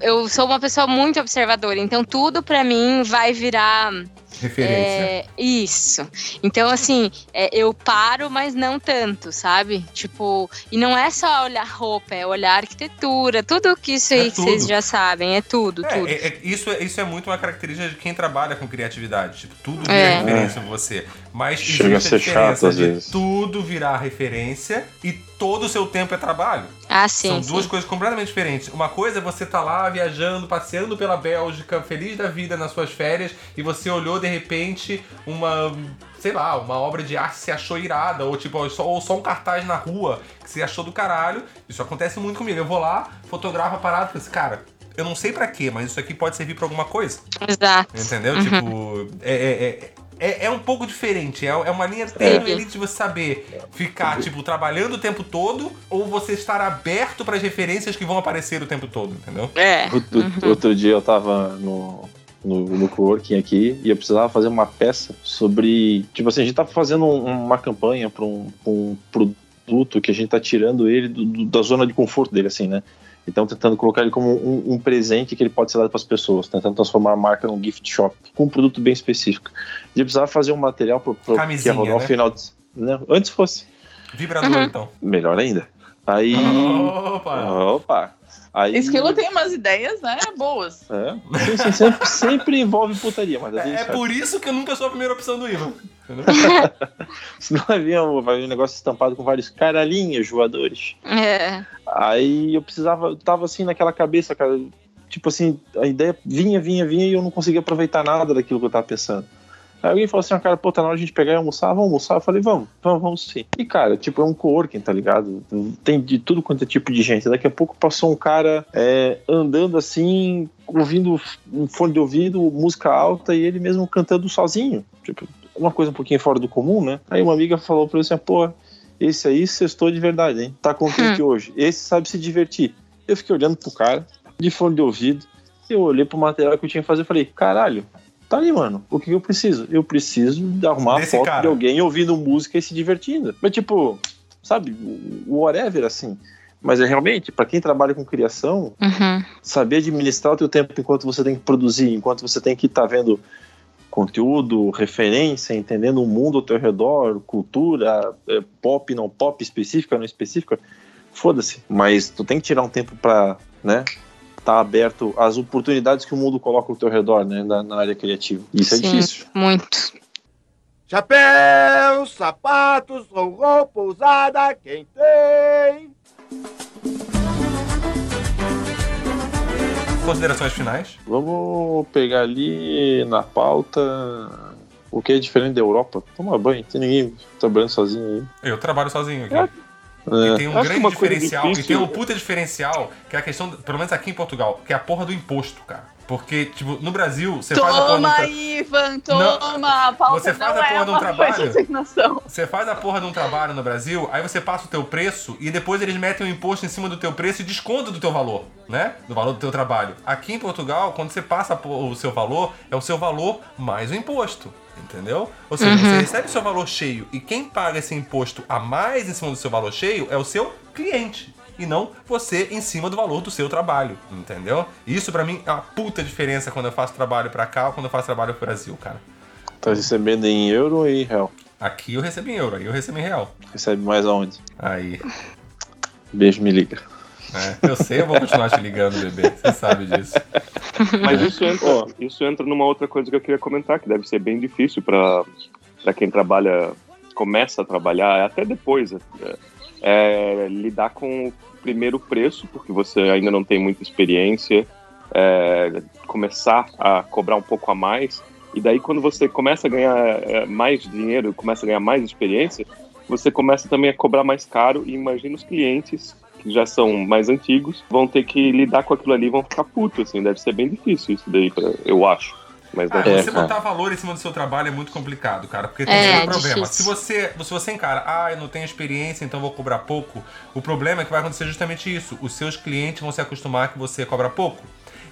Eu sou uma pessoa muito observadora, então tudo pra mim vai virar Referência. É, isso. Então, assim, é, eu paro, mas não tanto, sabe? Tipo, e não é só olhar roupa, é olhar arquitetura, tudo que isso É aí que vocês já sabem, é tudo, É, tudo. é- é- isso, é, isso é muito uma característica de quem trabalha com criatividade. Tipo, tudo vira É. referência em você. Mas Chega existe a ser diferença chato às de vezes. tudo virar referência e todo o seu tempo é trabalho. Ah, sim. São sim. duas coisas completamente diferentes. Uma coisa é você tá lá viajando, passeando pela Bélgica, feliz da vida nas suas férias, e você olhou de repente uma, sei lá, uma obra de arte que você achou irada, ou tipo, ou só, ou só um cartaz na rua que você achou do caralho. Isso acontece muito comigo. Eu vou lá, fotografo a parada e falo assim, cara, eu não sei pra quê, mas isso aqui pode servir pra alguma coisa. Exato. Entendeu? Uhum. Tipo, é, é, é, é, é um pouco diferente. É, é uma linha tênue ali de você saber ficar, tipo, trabalhando o tempo todo ou você estar aberto para as referências que vão aparecer o tempo todo, entendeu? É. Outro, outro dia eu tava no, no, no coworking aqui e eu precisava fazer uma peça sobre. Tipo assim, a gente tá fazendo um- uma campanha para um, pra um produto que a gente tá tirando ele do- do- da zona de conforto dele, assim, né? Então, tentando colocar ele como um, um presente que ele pode ser dado para as pessoas, tentando transformar a marca num gift shop com um produto bem específico. E eu precisava fazer um material pro, pro, que ia rodar né? final de. Né? Antes fosse. Vibrador, Uhum. então. Melhor ainda. Aí. Opa! Opa! Aí, Esquilo tem umas ideias, né, boas. É, sim, sim, sempre, sempre envolve putaria, mas às É, vezes é por isso que eu nunca sou a primeira opção do Ivan. Entendeu? Senão vai vir, um, vai vir um negócio estampado com vários caralhinhos voadores. É. Aí eu precisava, eu tava assim naquela cabeça, cara. Tipo assim, a ideia vinha, vinha, vinha e eu não conseguia aproveitar nada daquilo que eu tava pensando. Aí alguém falou assim, ah, cara, pô, tá na hora de a gente pegar e almoçar, vamos almoçar? Eu falei, vamos, vamos, vamos sim. E cara, tipo, é um coworking, tá ligado? Tem de tudo quanto é tipo de gente. Daqui a pouco passou um cara é, andando assim, ouvindo um fone de ouvido, música alta e ele mesmo cantando sozinho. Tipo, uma coisa um pouquinho fora do comum, né? Aí uma amiga falou pra ele assim, pô, esse aí sextou de verdade, hein? Tá contente hoje. Esse sabe se divertir. Eu fiquei olhando pro cara, de fone de ouvido, eu olhei pro material que eu tinha que fazer e falei, caralho, tá ali, mano. O que eu preciso? Eu preciso de arrumar a Desse foto cara. de alguém ouvindo música e se divertindo. Mas, tipo, sabe, whatever, assim. Mas é realmente, pra quem trabalha com criação, Uhum. saber administrar o teu tempo enquanto você tem que produzir, enquanto você tem que estar vendo conteúdo, referência, entendendo o mundo ao teu redor, cultura, é, pop, não pop, específica, não específica, foda-se. Mas tu tem que tirar um tempo pra, né, tá aberto às oportunidades que o mundo coloca ao teu redor, né, na, na área criativa. Isso é Sim, difícil. muito. Chapéus, sapatos ou roupa usada, quem tem? Considerações finais? Vamos pegar ali na pauta o que é diferente da Europa. Toma banho, tem ninguém trabalhando sozinho aí. Eu trabalho sozinho aqui. É. E tem um Acho grande diferencial, e tem um puta diferencial, que é a questão, pelo menos aqui em Portugal, que é a porra do imposto, cara. Porque, tipo, no Brasil, você faz a porra do Toma, tra- Ivan, toma! Pauta Você faz não a é porra de um trabalho? Você faz a porra de um trabalho no Brasil, aí você passa o teu preço e depois eles metem o imposto em cima do teu preço e desconto do teu valor, né? Do valor do teu trabalho. Aqui em Portugal, quando você passa o seu valor, é o seu valor mais o imposto. Entendeu? Ou seja, você recebe o seu valor cheio e quem paga esse imposto a mais em cima do seu valor cheio é o seu cliente. E não você em cima do valor do seu trabalho, entendeu? Isso pra mim é uma puta diferença quando eu faço trabalho pra cá ou quando eu faço trabalho pro Brasil, cara. Tá recebendo em euro ou em real? Aqui eu recebo em euro, aí eu recebo em real. Recebe mais aonde? Aí, Beijo, me liga. É, eu sei, eu vou continuar te ligando, bebê. Você sabe disso. Mas isso entra, isso entra numa outra coisa que eu queria comentar, que deve ser bem difícil para quem trabalha, começa a trabalhar, até depois, é, é lidar com o primeiro preço, porque você ainda não tem muita experiência, é, começar a cobrar um pouco a mais, e daí quando você começa a ganhar é, mais dinheiro, começa a ganhar mais experiência, você começa também a cobrar mais caro, e imagina os clientes que já são mais antigos, vão ter que lidar com aquilo ali e vão ficar putos, assim, deve ser bem difícil isso daí, pra, eu acho. Mas Ah, deve você cara. botar valor em cima do seu trabalho é muito complicado, cara. Porque tem É, esse problema. difícil. Se você, se você encara, ah, eu não tenho experiência, então vou cobrar pouco. O problema é que vai acontecer justamente isso. Os seus clientes vão se acostumar que você cobra pouco.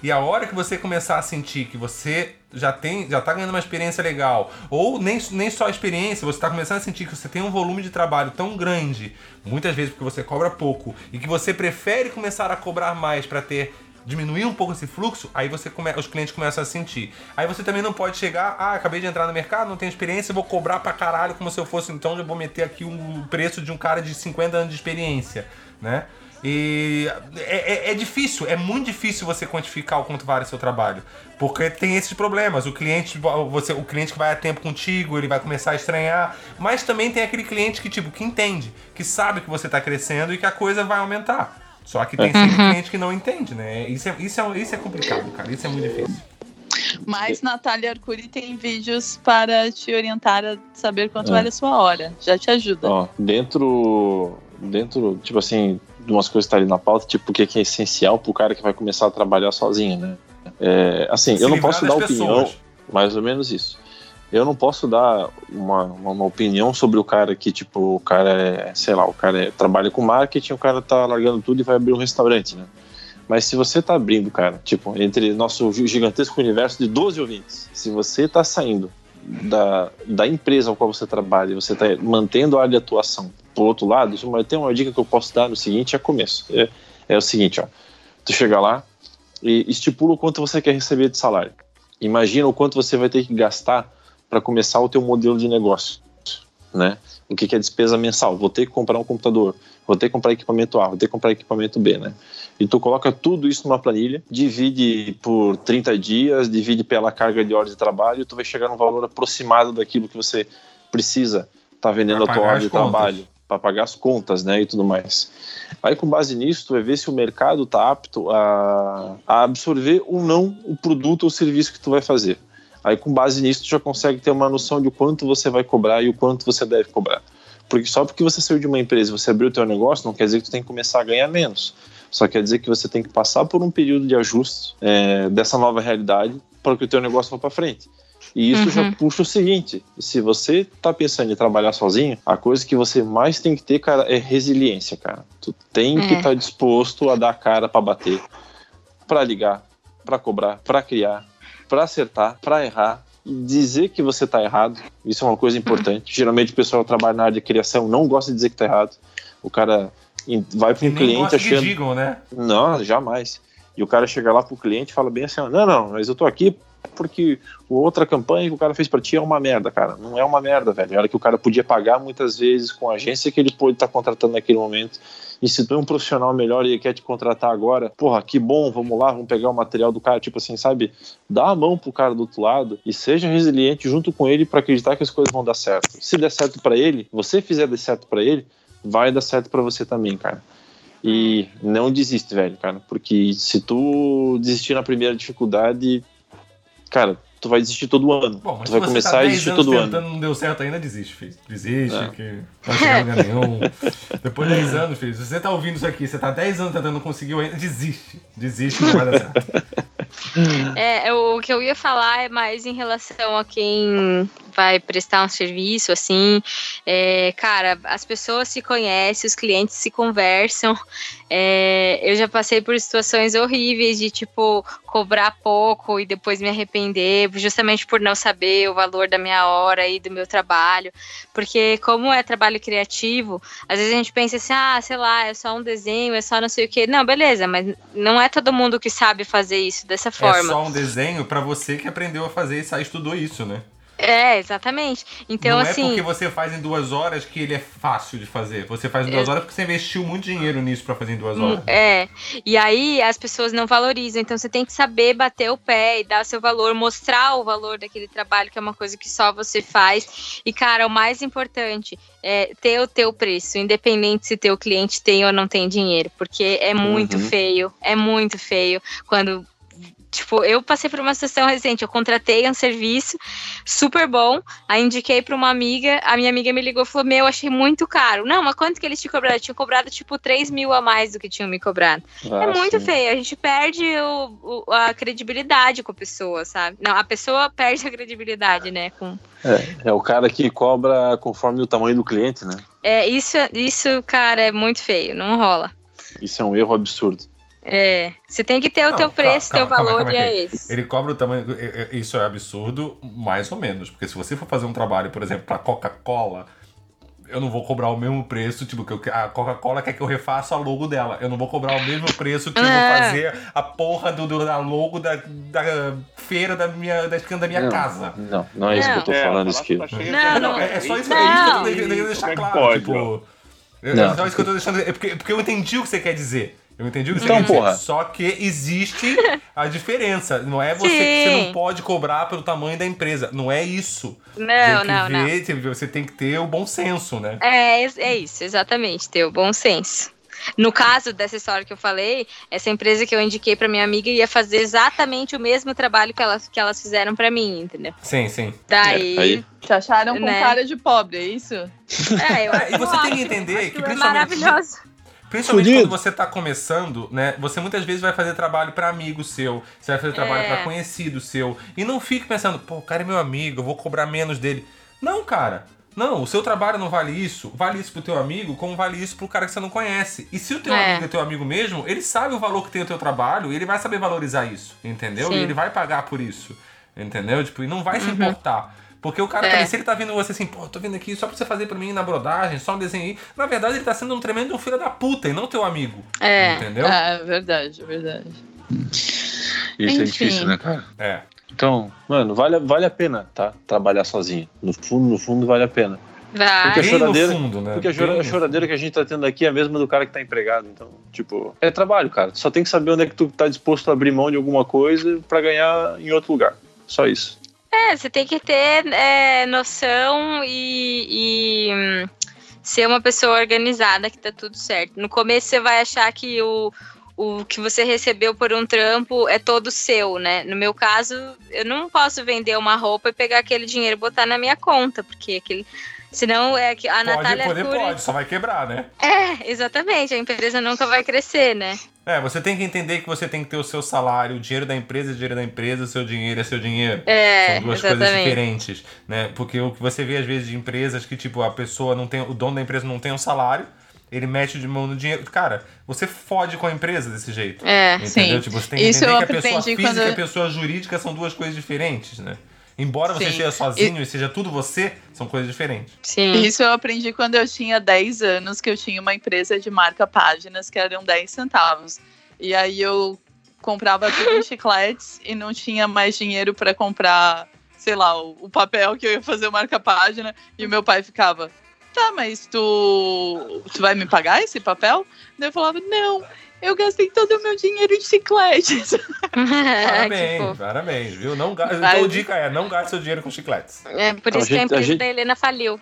E a hora que você começar a sentir que você já tem, já tá ganhando uma experiência legal, ou nem, nem só a experiência, você tá começando a sentir que você tem um volume de trabalho tão grande, muitas vezes porque você cobra pouco, e que você prefere começar a cobrar mais para ter diminuir um pouco esse fluxo, aí você come, os clientes começam a sentir. Aí você também não pode chegar, ah, acabei de entrar no mercado, não tenho experiência, vou cobrar pra caralho como se eu fosse, então eu vou meter aqui um preço de um cara de 50 anos de experiência, né? E é, é- é difícil, é muito difícil você quantificar o quanto vale o seu trabalho. Porque tem esses problemas. O cliente, você, o cliente que vai a tempo contigo, ele vai começar a estranhar. Mas também tem aquele cliente que, tipo, que entende, que sabe que você tá crescendo e que a coisa vai aumentar. Só que tem sempre cliente que não entende, né? Isso é, isso, é, isso é complicado, cara. Isso é muito difícil. Mas Natália Arcuri tem vídeos para te orientar a saber quanto É. vale a sua hora. Já te ajuda. Ó, dentro, dentro, tipo assim, de umas coisas que tá ali na pauta, tipo, o que que é essencial pro cara que vai começar a trabalhar sozinho, né? É, assim, Se eu não posso dar opinião, pessoas. mais ou menos isso. Eu não posso dar uma, uma, uma opinião sobre o cara que, tipo, o cara é, sei lá, o cara é- trabalha com marketing, o cara tá largando tudo e vai abrir um restaurante, né? Mas se você tá abrindo, cara, tipo, entre nosso gigantesco universo de 12 ouvintes, se você tá saindo da, da empresa ao qual você trabalha e você tá mantendo a área de atuação pro outro lado, mas tem uma dica que eu posso dar no seguinte, é começo. É, é o seguinte, ó. Tu chega lá e estipula o quanto você quer receber de salário. Imagina o quanto você vai ter que gastar para começar o teu modelo de negócio, né? O que, que é despesa mensal? Vou ter que comprar um computador, vou ter que comprar equipamento A, vou ter que comprar equipamento B, né? E tu coloca tudo isso numa planilha, divide por 30 dias, divide pela carga de horas de trabalho, tu vai chegar num valor aproximado daquilo que você precisa estar vendendo Pra a tua hora de contas. trabalho para pagar as contas, né, e tudo mais. Aí com base nisso, tu vai ver se o mercado tá apto a, a absorver ou não o produto ou serviço que tu vai fazer. Aí com base nisso, tu já consegue ter uma noção de quanto você vai cobrar e o quanto você deve cobrar. Porque só porque você saiu de uma empresa e você abriu o teu negócio, não quer dizer que tu tem que começar a ganhar menos. Só quer dizer que você tem que passar por um período de ajuste é, dessa nova realidade para que o teu negócio vá para frente. E isso já puxa o seguinte: se você tá pensando em trabalhar sozinho, a coisa que você mais tem que ter, cara, é resiliência, cara. Tu tem que É. estar disposto a dar a cara para bater, para ligar, para cobrar, para criar, para acertar, para errar, e dizer que você tá errado. Isso é uma coisa importante. Geralmente o pessoal que trabalha na área de criação não gosta de dizer que tá errado. O cara vai para um cliente gosta que achando digam, né? não, jamais. E o cara chega lá pro cliente e fala bem assim: ó, não, não, mas eu tô aqui porque outra campanha que o cara fez pra ti é uma merda, cara. Não é uma merda, velho. Era que o cara podia pagar muitas vezes com a agência que ele pôde estar contratando naquele momento. E se tu é um profissional melhor e quer te contratar agora, porra, que bom, vamos lá, vamos pegar o material do cara, tipo assim, sabe? Dá a mão pro cara do outro lado e seja resiliente junto com ele pra acreditar que as coisas vão dar certo. Se der certo pra ele, você fizer dar certo pra ele, vai dar certo pra você também, cara. E não desiste, velho, cara, porque se tu desistir na primeira dificuldade, cara, tu vai desistir todo ano. Bom, tu vai você começar tá a 10 desistir anos todo ano. tentando, não deu certo ainda, desiste, filho. Desiste, É. que não em lugar nenhum. Depois de 10 anos, filho, se você tá ouvindo isso aqui, você tá 10 anos tentando, não conseguiu ainda, desiste. Desiste, não vai dar certo. É, o que eu ia falar é mais em relação a quem vai prestar um serviço, assim. É, cara, as pessoas se conhecem, os clientes se conversam. É, eu já passei por situações horríveis de, tipo, cobrar pouco e depois me arrepender, justamente por não saber o valor da minha hora e do meu trabalho. Porque, como é trabalho criativo, às vezes a gente pensa assim, ah, sei lá, é só um desenho, é só não sei o quê. Não, beleza, mas não é todo mundo que sabe fazer isso dessa É forma. só um desenho pra você que aprendeu a fazer isso, estudou isso, né? É, exatamente. Então, não assim. é porque você faz em duas horas que ele é fácil de fazer. Você faz em duas É. horas porque você investiu muito dinheiro nisso pra fazer em duas Hum, horas. É, e aí as pessoas não valorizam, então você tem que saber bater o pé e dar seu valor, mostrar o valor daquele trabalho, que é uma coisa que só você faz. E, cara, o mais importante é ter o teu preço, independente se teu cliente tem ou não tem dinheiro, porque é muito Uhum. feio, é muito feio quando. Tipo, eu passei por uma situação recente, eu contratei um serviço super bom, aí indiquei pra uma amiga, a minha amiga me ligou e falou, meu, achei muito caro. Não, mas quanto que eles te cobraram? Tinham cobrado, tipo, 3 mil a mais do que tinham me cobrado. é Ah, muito sim. feio, a gente perde o, o- a credibilidade com a pessoa, sabe? Não, a pessoa perde a credibilidade, né? Com... É, é o cara que cobra conforme o tamanho do cliente, né? É, isso, isso, cara, é muito feio, não rola. Isso é um erro absurdo. É, você tem que ter o Não, teu calma, preço, calma, teu calma, valor calma e é esse. Ele cobra o tamanho. é- é- Isso é absurdo, mais ou menos. Porque se você for fazer um trabalho, por exemplo, pra Coca-Cola, eu não vou cobrar o mesmo preço. Tipo, que eu- a Coca-Cola quer que eu refaça a logo dela. Eu não vou cobrar o mesmo preço que eu vou É. fazer a porra do, do- da logo da, da feira da minha, da esquina da minha não, casa. Não, não é isso que eu tô É, falando, Esquilo. palavra tá Não, não, É, é só isso, Não. é isso que eu tô querendo deixar Como é que claro. pode, tipo, é Não. só isso que eu tô deixando. É porque, porque eu entendi o que você quer dizer. Eu entendi o que você Então, quer dizer. porra. Só que existe a diferença. Não é você que você Sim. não pode cobrar pelo tamanho da empresa. Não é isso. Não, que não, não. ver, tem- Você tem que ter o bom senso, né? É, é isso, exatamente, ter o bom senso. No caso dessa história que eu falei, essa empresa que eu indiquei pra minha amiga ia fazer exatamente o mesmo trabalho que elas, que elas fizeram pra mim, entendeu? Sim, sim. Daí. É, aí- Te acharam com Né? cara de pobre, é isso? É, eu, É, e você tem que acho- entender acho que é principalmente- maravilhoso. Principalmente Fudido. quando você tá começando, né? Você muitas vezes vai fazer trabalho pra amigo seu, você vai fazer trabalho É. pra conhecido seu. E não fique pensando, pô, o cara é meu amigo, eu vou cobrar menos dele. Não, cara. Não, o seu trabalho não vale isso. Vale isso pro teu amigo, como vale isso pro cara que você não conhece. E se o teu É. amigo é teu amigo mesmo, ele sabe o valor que tem o teu trabalho e ele vai saber valorizar isso, entendeu? Sim. E ele vai pagar por isso, entendeu? Tipo, e não vai se importar. Porque o cara É. também, se ele tá vindo você assim, pô, tô vindo aqui só pra você fazer pra mim na brodagem, só um desenho aí. Na verdade, ele tá sendo um tremendo filho da puta e não teu amigo. É. Entendeu? É, verdade, verdade. Isso é Enfim. difícil, né, cara? É. Então, mano, vale, vale a pena, tá? Trabalhar sozinho. No fundo, no fundo, vale a pena. Vai. Porque a choradeira- fundo, né? Porque a, chora- a choradeira que a gente tá tendo aqui é a mesma do cara que tá empregado. Então, tipo, é trabalho, cara. Só tem que saber onde é que tu tá disposto a abrir mão de alguma coisa pra ganhar em outro lugar. Só isso. É, você tem que ter é, noção e, e, hum, ser uma pessoa organizada que tá tudo certo. No começo você vai achar que o, o que você recebeu por um trampo é todo seu, né? No meu caso, eu não posso vender uma roupa e pegar aquele dinheiro e botar na minha conta, porque aquele. Senão é que a Pode, Natália poder, Arcuri- pode, só vai quebrar, né? É, exatamente, a empresa nunca vai crescer, né? É, você tem que entender que você tem que ter o seu salário, o dinheiro da empresa é dinheiro da empresa, o seu dinheiro é seu dinheiro. É, São duas coisas exatamente. diferentes, né? Porque o que você vê às vezes de empresas que, tipo, a pessoa não tem, o dono da empresa não tem um salário, ele mete de mão no dinheiro. Cara, você fode com a empresa desse jeito. É, Entendeu? sim. Tipo, você tem que Isso entender que a pessoa física quando- e a pessoa jurídica são duas coisas diferentes, né? Embora você Sim. esteja sozinho e... seja tudo você, são coisas diferentes. Sim. Isso eu aprendi quando eu tinha 10 anos, que eu tinha uma empresa de marca páginas que eram 10 centavos. E aí eu comprava tudo em chicletes e não tinha mais dinheiro pra comprar, sei lá, o, o papel que eu ia fazer o marca-página. E o meu pai ficava, tá, mas tu, tu vai me pagar esse papel? Daí eu falava, não, eu gastei todo o meu dinheiro em chicletes. Parabéns, parabéns, viu? Não gaste, Vai. então a dica é, não gaste seu dinheiro com chicletes. É por A isso que a gente- a empresa gente- da Helena faliu.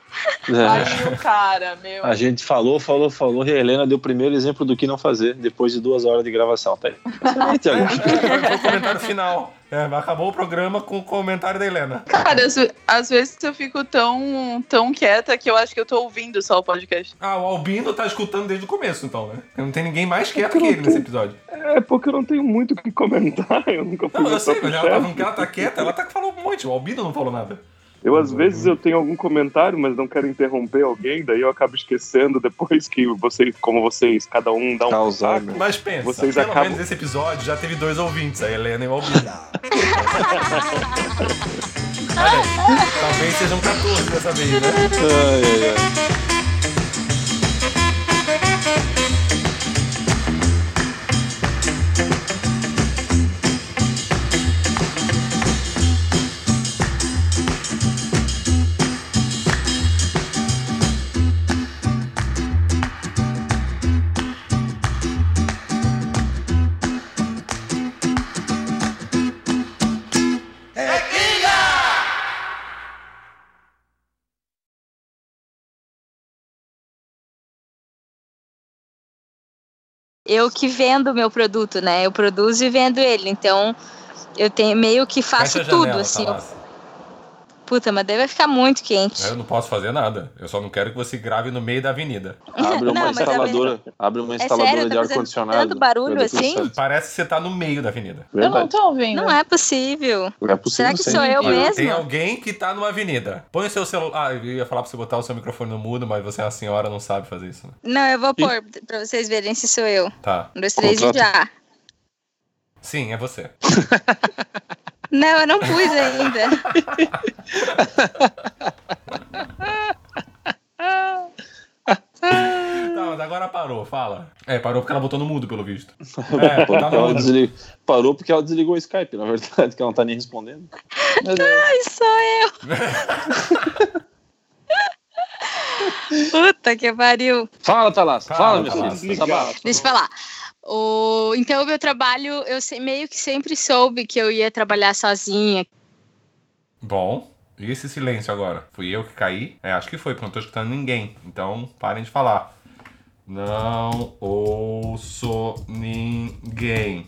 É. O cara, meu. A gente falou, falou, falou, e a Helena deu o primeiro exemplo do que não fazer depois de duas horas de gravação. Tá aí. Excelente, Thiago. Foi, foi o comentário final. É, acabou o programa com o comentário da Helena. Cara, às, às vezes eu fico tão, tão quieta que eu acho que eu tô ouvindo só o podcast. Ah, o Albino tá escutando desde o começo, então, né? Não tem ninguém mais quieto que ele nesse episódio. É porque eu não tenho muito o que comentar. Eu nunca fui Não, eu sei, mas ela tá que ela tá quieta, ela tá falando um monte. O Albino não falou nada. Eu, às vezes, eu tenho algum comentário, mas não quero interromper alguém, daí eu acabo esquecendo depois que vocês, como vocês, cada um dá um Causar, pitaco. Mas pensa, Vocês pelo acabam- menos esse episódio já teve dois ouvintes, a Helena e o Albino. Olha talvez sejam 14 dessa vez, né? Ai, ai, ai. Eu que vendo o meu produto, né? Eu produzo e vendo ele. Então, eu tenho meio que faço Fecha a tudo, janela, assim. Thalassa. Puta, mas daí vai ficar muito quente. Eu não posso fazer nada. Eu só não quero que você grave no meio da avenida. Abre Não, uma mas a instaladora, abre uma É instaladora sério, de tá fazendo ar-condicionado. tanto barulho assim? Parece que você tá no meio da avenida. Eu não Verdade. tô ouvindo. Não é possível. É possível Será que sim. sou eu E mesmo? Tem alguém que tá numa avenida. Põe o seu celular. Ah, eu ia falar pra você botar o seu microfone no mudo, mas você é uma senhora, não sabe fazer isso, né? Não, eu vou pôr pra vocês verem se sou eu. Tá. Um, dois, três e Contrata. já. Sim, é você. Não, eu não pus ainda. Tá, mas agora parou, fala. É, parou porque ela botou no mudo, pelo visto. É, tá ela Parou porque ela desligou o Skype, na verdade, que ela não tá nem respondendo. Mas é, Ai, sou eu. Puta que pariu. Fala, Thalassa. Fala, Fala, meu filho. Sabato. Deixa eu falar. O... Então, o meu trabalho, eu meio que sempre soube que eu ia trabalhar sozinha. Bom, e esse silêncio agora? Fui eu que caí? É, acho que foi, porque eu não tô escutando ninguém. Então, parem de falar. Não ouço ninguém.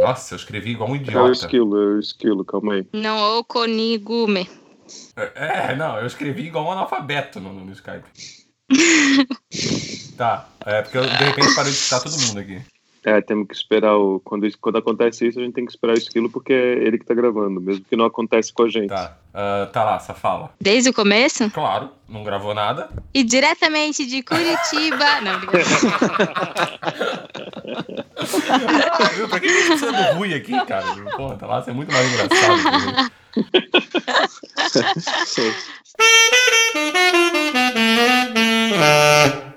Nossa, eu escrevi igual um É o idiota. esquilo, é o esquilo, calma aí. Não o conigume. É, não, eu escrevi igual um analfabeto no, no Skype. Tá, é porque eu de repente parei de citar todo mundo aqui. É, temos que esperar o. Quando, isso, quando acontece isso, a gente tem que esperar o esquilo, porque é ele que tá gravando, mesmo que não acontece com a gente. Tá. Uh, tá lá, essa fala. Desde o começo? Claro, não gravou nada. E diretamente de Curitiba. não, não. viu? Pra que a gente ruim aqui, cara? Porra, tá lá, você é muito mais engraçado. Sei.